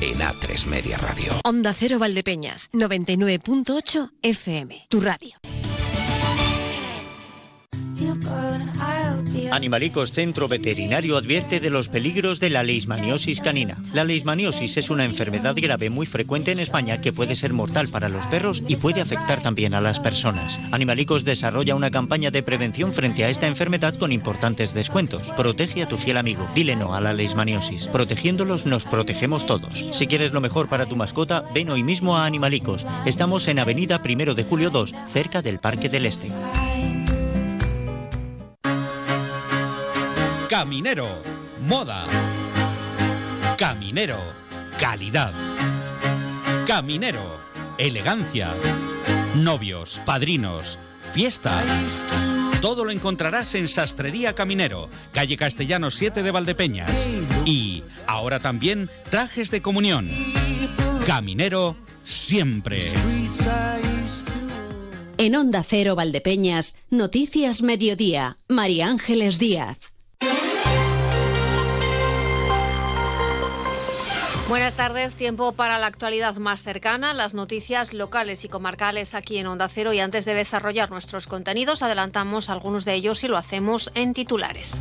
en A3 Media Radio. Onda Cero Valdepeñas, 99.8 FM, tu radio. Animalicos Centro Veterinario advierte de los peligros de la leishmaniosis canina. La leishmaniosis es una enfermedad grave muy frecuente en España que puede ser mortal para los perros y puede afectar también a las personas. Animalicos desarrolla una campaña de prevención frente a esta enfermedad con importantes descuentos. Protege a tu fiel amigo. Dile no a la leishmaniosis. Protegiéndolos nos protegemos todos. Si quieres lo mejor para tu mascota, ven hoy mismo a Animalicos. Estamos en Avenida Primero de Julio 2, cerca del Parque del Este. Caminero, moda. Caminero, calidad. Caminero, elegancia. Novios, padrinos, fiesta. Todo lo encontrarás en Sastrería Caminero, calle Castellano 7 de Valdepeñas. Y ahora también trajes de comunión. Caminero, siempre. En Onda Cero Valdepeñas, Noticias Mediodía, María Ángeles Díaz. Buenas tardes, tiempo para la actualidad más cercana, las noticias locales y comarcales aquí en Onda Cero y antes de desarrollar nuestros contenidos adelantamos algunos de ellos y lo hacemos en titulares.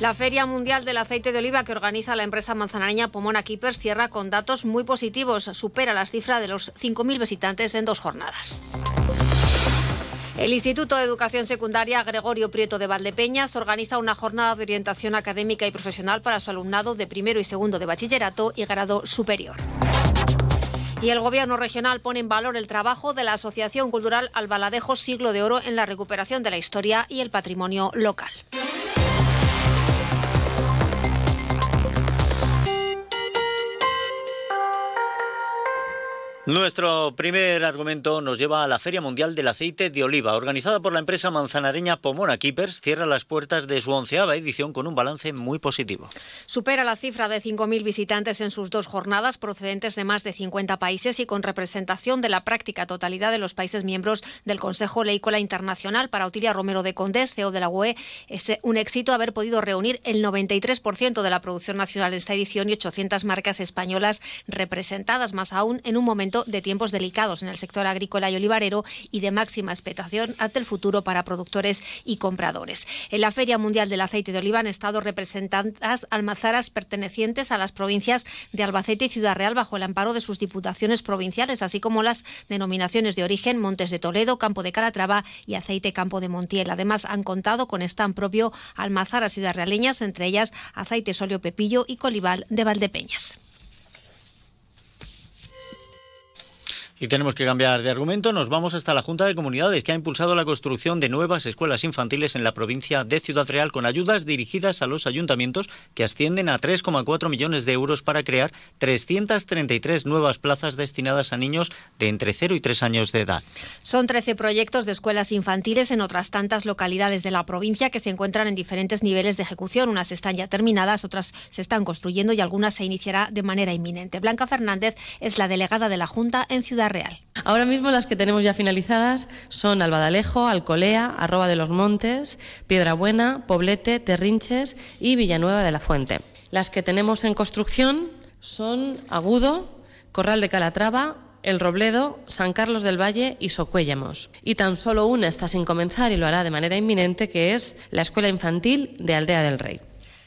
La Feria Mundial del Aceite de Oliva que organiza la empresa manzanareña Pomona Keepers cierra con datos muy positivos, supera la cifra de los 5.000 visitantes en dos jornadas. El Instituto de Educación Secundaria Gregorio Prieto de Valdepeñas organiza una jornada de orientación académica y profesional para su alumnado de primero y segundo de bachillerato y grado superior. Y el Gobierno regional pone en valor el trabajo de la Asociación Cultural Albaladejo Siglo de Oro en la recuperación de la historia y el patrimonio local. Nuestro primer argumento nos lleva a la Feria Mundial del Aceite de Oliva, organizada por la empresa manzanareña Pomona Keepers, cierra las puertas de su onceava edición con un balance muy positivo. Supera la cifra de 5.000 visitantes en sus dos jornadas, procedentes de más de 50 países y con representación de la práctica totalidad de los países miembros del Consejo Leícola Internacional. Para Utilia Romero de Condés, CEO de la UE, es un éxito haber podido reunir el 93% de la producción nacional en esta edición y 800 marcas españolas representadas, más aún en un momento de tiempos delicados en el sector agrícola y olivarero y de máxima expectación ante el futuro para productores y compradores. En la Feria Mundial del Aceite de Oliva han estado representantes almazaras pertenecientes a las provincias de Albacete y Ciudad Real bajo el amparo de sus diputaciones provinciales, así como las denominaciones de origen Montes de Toledo, Campo de Calatrava y Aceite Campo de Montiel. Además, han contado con stand propio almazaras ciudad realeñas, entre ellas Aceite Solio Pepillo y Colival de Valdepeñas. Y tenemos que cambiar de argumento. Nos vamos hasta la Junta de Comunidades, que ha impulsado la construcción de nuevas escuelas infantiles en la provincia de Ciudad Real, con ayudas dirigidas a los ayuntamientos que ascienden a 3,4 millones de euros para crear 333 nuevas plazas destinadas a niños de entre 0 y 3 años de edad. Son 13 proyectos de escuelas infantiles en otras tantas localidades de la provincia que se encuentran en diferentes niveles de ejecución. Unas están ya terminadas, otras se están construyendo y algunas se iniciará de manera inminente. Blanca Fernández es la delegada de la Junta en Ciudad Real. Ahora mismo las que tenemos ya finalizadas son Albadalejo, Alcolea, Arroba de los Montes, Piedrabuena, Poblete, Terrinches y Villanueva de la Fuente. Las que tenemos en construcción son Agudo, Corral de Calatrava, El Robledo, San Carlos del Valle y Socuéllamos. Y tan solo una está sin comenzar y lo hará de manera inminente, que es la Escuela Infantil de Aldea del Rey.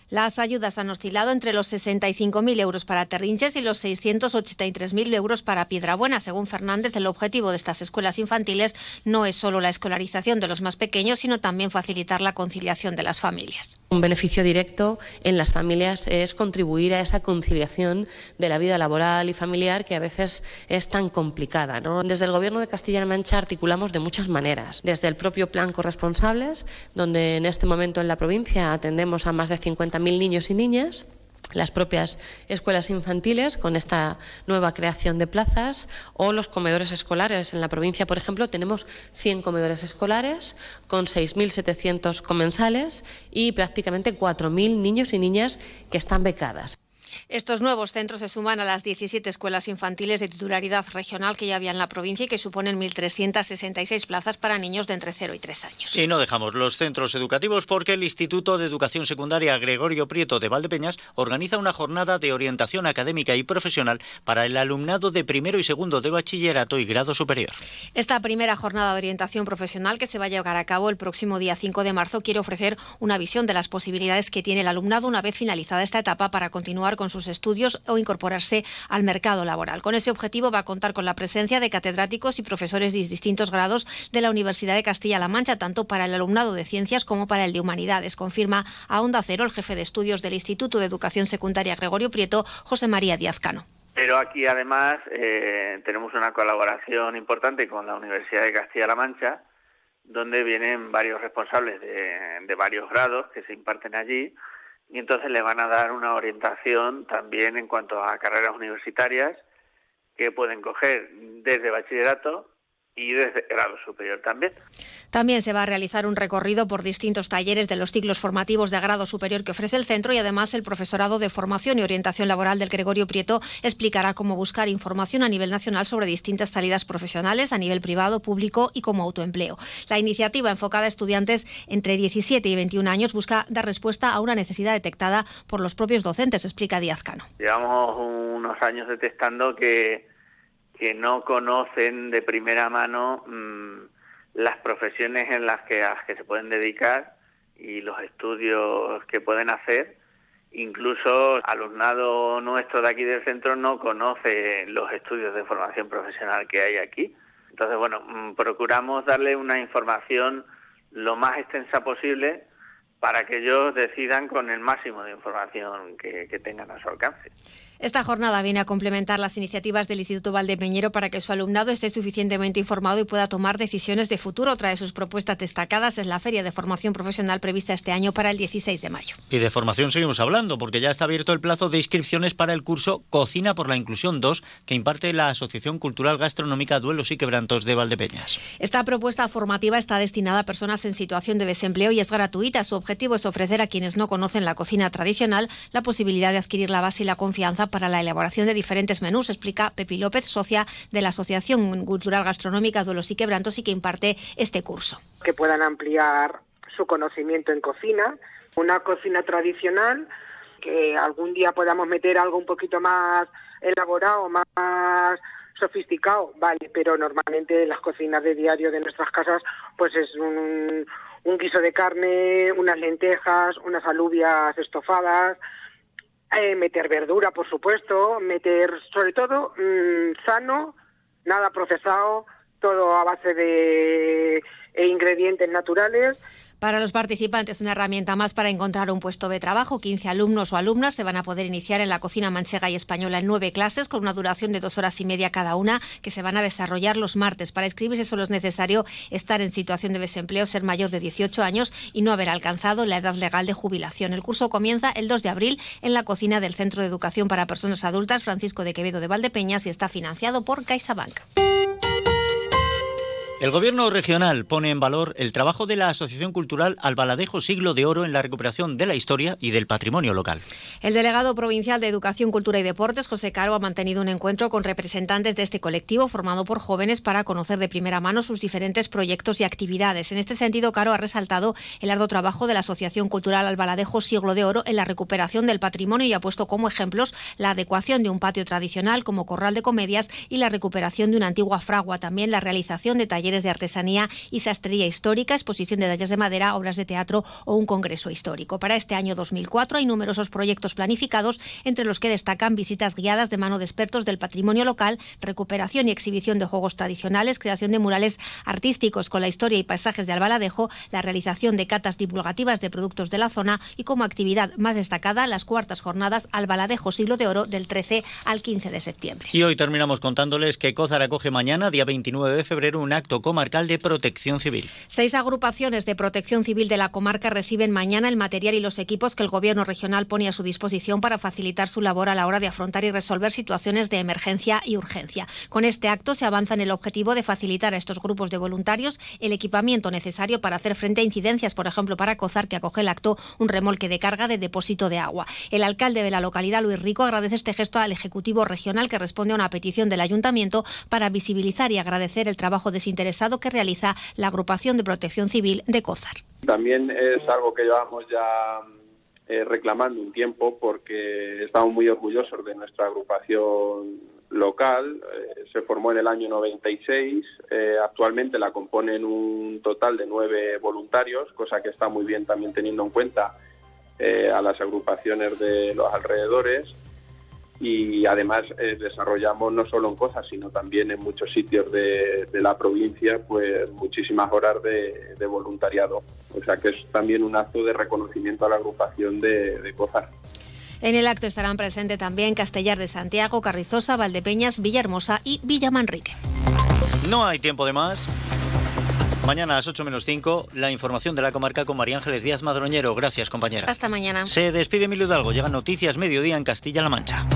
Las ayudas han oscilado entre los 65.000 euros para Terrinches y los 683.000 euros para Piedrabuena. Según Fernández, el objetivo de estas escuelas infantiles no es solo la escolarización de los más pequeños, sino también facilitar la conciliación de las familias. Un beneficio directo en las familias es contribuir a esa conciliación de la vida laboral y familiar que a veces es tan complicada. Desde el Gobierno de Castilla-La Mancha articulamos de muchas maneras. Desde el propio plan corresponsables, donde en este momento en la provincia atendemos a más de 50.000 niños y niñas las propias escuelas infantiles con esta nueva creación de plazas o los comedores escolares. En la provincia, por ejemplo, tenemos 100 comedores escolares con 6.700 comensales y prácticamente 4.000 niños y niñas que están becadas. Estos nuevos centros se suman a las 17 escuelas infantiles de titularidad regional que ya había en la provincia y que suponen 1.366 plazas para niños de entre 0 y 3 años. Y no dejamos los centros educativos porque el Instituto de Educación Secundaria Gregorio Prieto de Valdepeñas organiza una jornada de orientación académica y profesional para el alumnado de primero y segundo de bachillerato y grado superior. Esta primera jornada de orientación profesional que se va a llevar a cabo el próximo día 5 de marzo quiere ofrecer una visión de las posibilidades que tiene el alumnado una vez finalizada esta etapa para continuar con sus estudios o incorporarse al mercado laboral. Con ese objetivo va a contar con la presencia de catedráticos y profesores de distintos grados de la Universidad de Castilla-La Mancha, tanto para el alumnado de ciencias como para el de humanidades, confirma a Onda Cero el jefe de estudios del Instituto de Educación Secundaria Gregorio Prieto, José María Díaz Cano. Pero aquí además eh, tenemos una colaboración importante con la Universidad de Castilla-La Mancha, donde vienen varios responsables de, de varios grados que se imparten allí y entonces le van a dar una orientación también en cuanto a carreras universitarias que pueden coger desde bachillerato y desde grado superior también. También se va a realizar un recorrido por distintos talleres de los ciclos formativos de grado superior que ofrece el centro y además el profesorado de formación y orientación laboral del Gregorio Prieto explicará cómo buscar información a nivel nacional sobre distintas salidas profesionales a nivel privado, público y como autoempleo. La iniciativa enfocada a estudiantes entre 17 y 21 años busca dar respuesta a una necesidad detectada por los propios docentes, explica Díaz Cano. Llevamos unos años detectando que que no conocen de primera mano mm, las profesiones en las que, se pueden dedicar y los estudios que pueden hacer. Incluso alumnado nuestro de aquí del centro no conoce los estudios de formación profesional que hay aquí. Entonces, bueno, mm, procuramos darle una información lo más extensa posible para que ellos decidan con el máximo de información que, que tengan a su alcance. Esta jornada viene a complementar las iniciativas del Instituto Valdepeñero para que su alumnado esté suficientemente informado y pueda tomar decisiones de futuro. Otra de sus propuestas destacadas es la Feria de Formación Profesional prevista este año para el 16 de mayo. Y de formación seguimos hablando, porque ya está abierto el plazo de inscripciones para el curso Cocina por la Inclusión 2 que imparte la Asociación Cultural Gastronómica Duelos y Quebrantos de Valdepeñas. Esta propuesta formativa está destinada a personas en situación de desempleo y es gratuita. Su objetivo es ofrecer a quienes no conocen la cocina tradicional la posibilidad de adquirir la base y la confianza para la elaboración de diferentes menús, explica Pepi López, socia de la Asociación Cultural Gastronómica Duelos y Quebrantos y que imparte este curso. Que puedan ampliar su conocimiento en cocina, una cocina tradicional, que algún día podamos meter algo un poquito más elaborado, más sofisticado, vale, pero normalmente las cocinas de diario de nuestras casas pues es un, un guiso de carne, unas lentejas, unas alubias estofadas, eh, meter verdura, por supuesto, meter sobre todo mmm, sano, nada procesado, todo a base de eh, ingredientes naturales para los participantes, una herramienta más para encontrar un puesto de trabajo. 15 alumnos o alumnas se van a poder iniciar en la cocina manchega y española en nueve clases con una duración de dos horas y media cada una que se van a desarrollar los martes. Para inscribirse solo es necesario estar en situación de desempleo, ser mayor de 18 años y no haber alcanzado la edad legal de jubilación. El curso comienza el 2 de abril en la cocina del Centro de Educación para Personas Adultas Francisco de Quevedo de Valdepeñas y está financiado por CaixaBank. El Gobierno regional pone en valor el trabajo de la Asociación Cultural Albaladejo Siglo de Oro en la recuperación de la historia y del patrimonio local. El delegado provincial de Educación, Cultura y Deportes, José Caro, ha mantenido un encuentro con representantes de este colectivo formado por jóvenes para conocer de primera mano sus diferentes proyectos y actividades. En este sentido, Caro ha resaltado el arduo trabajo de la Asociación Cultural Albaladejo Siglo de Oro en la recuperación del patrimonio y ha puesto como ejemplos la adecuación de un patio tradicional como corral de comedias y la recuperación de una antigua fragua, también la realización de talleres talleres de artesanía y sastrería histórica, exposición de tallas de madera, obras de teatro o un congreso histórico. Para este año 2004 hay numerosos proyectos planificados, entre los que destacan visitas guiadas de mano de expertos del patrimonio local, recuperación y exhibición de juegos tradicionales, creación de murales artísticos con la historia y paisajes de Albaladejo, la realización de catas divulgativas de productos de la zona y como actividad más destacada las cuartas jornadas Albaladejo Siglo de Oro del 13 al 15 de septiembre. Y hoy terminamos contándoles que Cózar acoge mañana, día 29 de febrero, un acto comarcal de protección civil. Seis agrupaciones de protección civil de la comarca reciben mañana el material y los equipos que el Gobierno regional pone a su disposición para facilitar su labor a la hora de afrontar y resolver situaciones de emergencia y urgencia. Con este acto se avanza en el objetivo de facilitar a estos grupos de voluntarios el equipamiento necesario para hacer frente a incidencias, por ejemplo, para Cozar, que acoge el acto, un remolque de carga de depósito de agua. El alcalde de la localidad, Luis Rico, agradece este gesto al Ejecutivo Regional que responde a una petición del Ayuntamiento para visibilizar y agradecer el trabajo desinteresado que realiza la agrupación de protección civil de Cozar. También es algo que llevamos ya eh, reclamando un tiempo porque estamos muy orgullosos de nuestra agrupación local. Eh, se formó en el año 96. Eh, actualmente la componen un total de nueve voluntarios, cosa que está muy bien también teniendo en cuenta a las agrupaciones de los alrededores y además eh, desarrollamos no solo en cosas sino también en muchos sitios de, la provincia pues muchísimas horas de, voluntariado o sea que es también un acto de reconocimiento a la agrupación de, de Cozar. En el acto estarán presentes también Castellar de Santiago, Carrizosa, Valdepeñas, Villahermosa y Villamanrique. No hay tiempo de más. Mañana a las 8 menos 5, la información de la comarca con María Ángeles Díaz Madroñero. Gracias, compañera. Hasta mañana. Se despide Emilio Hidalgo. Llegan noticias mediodía en Castilla-La Mancha.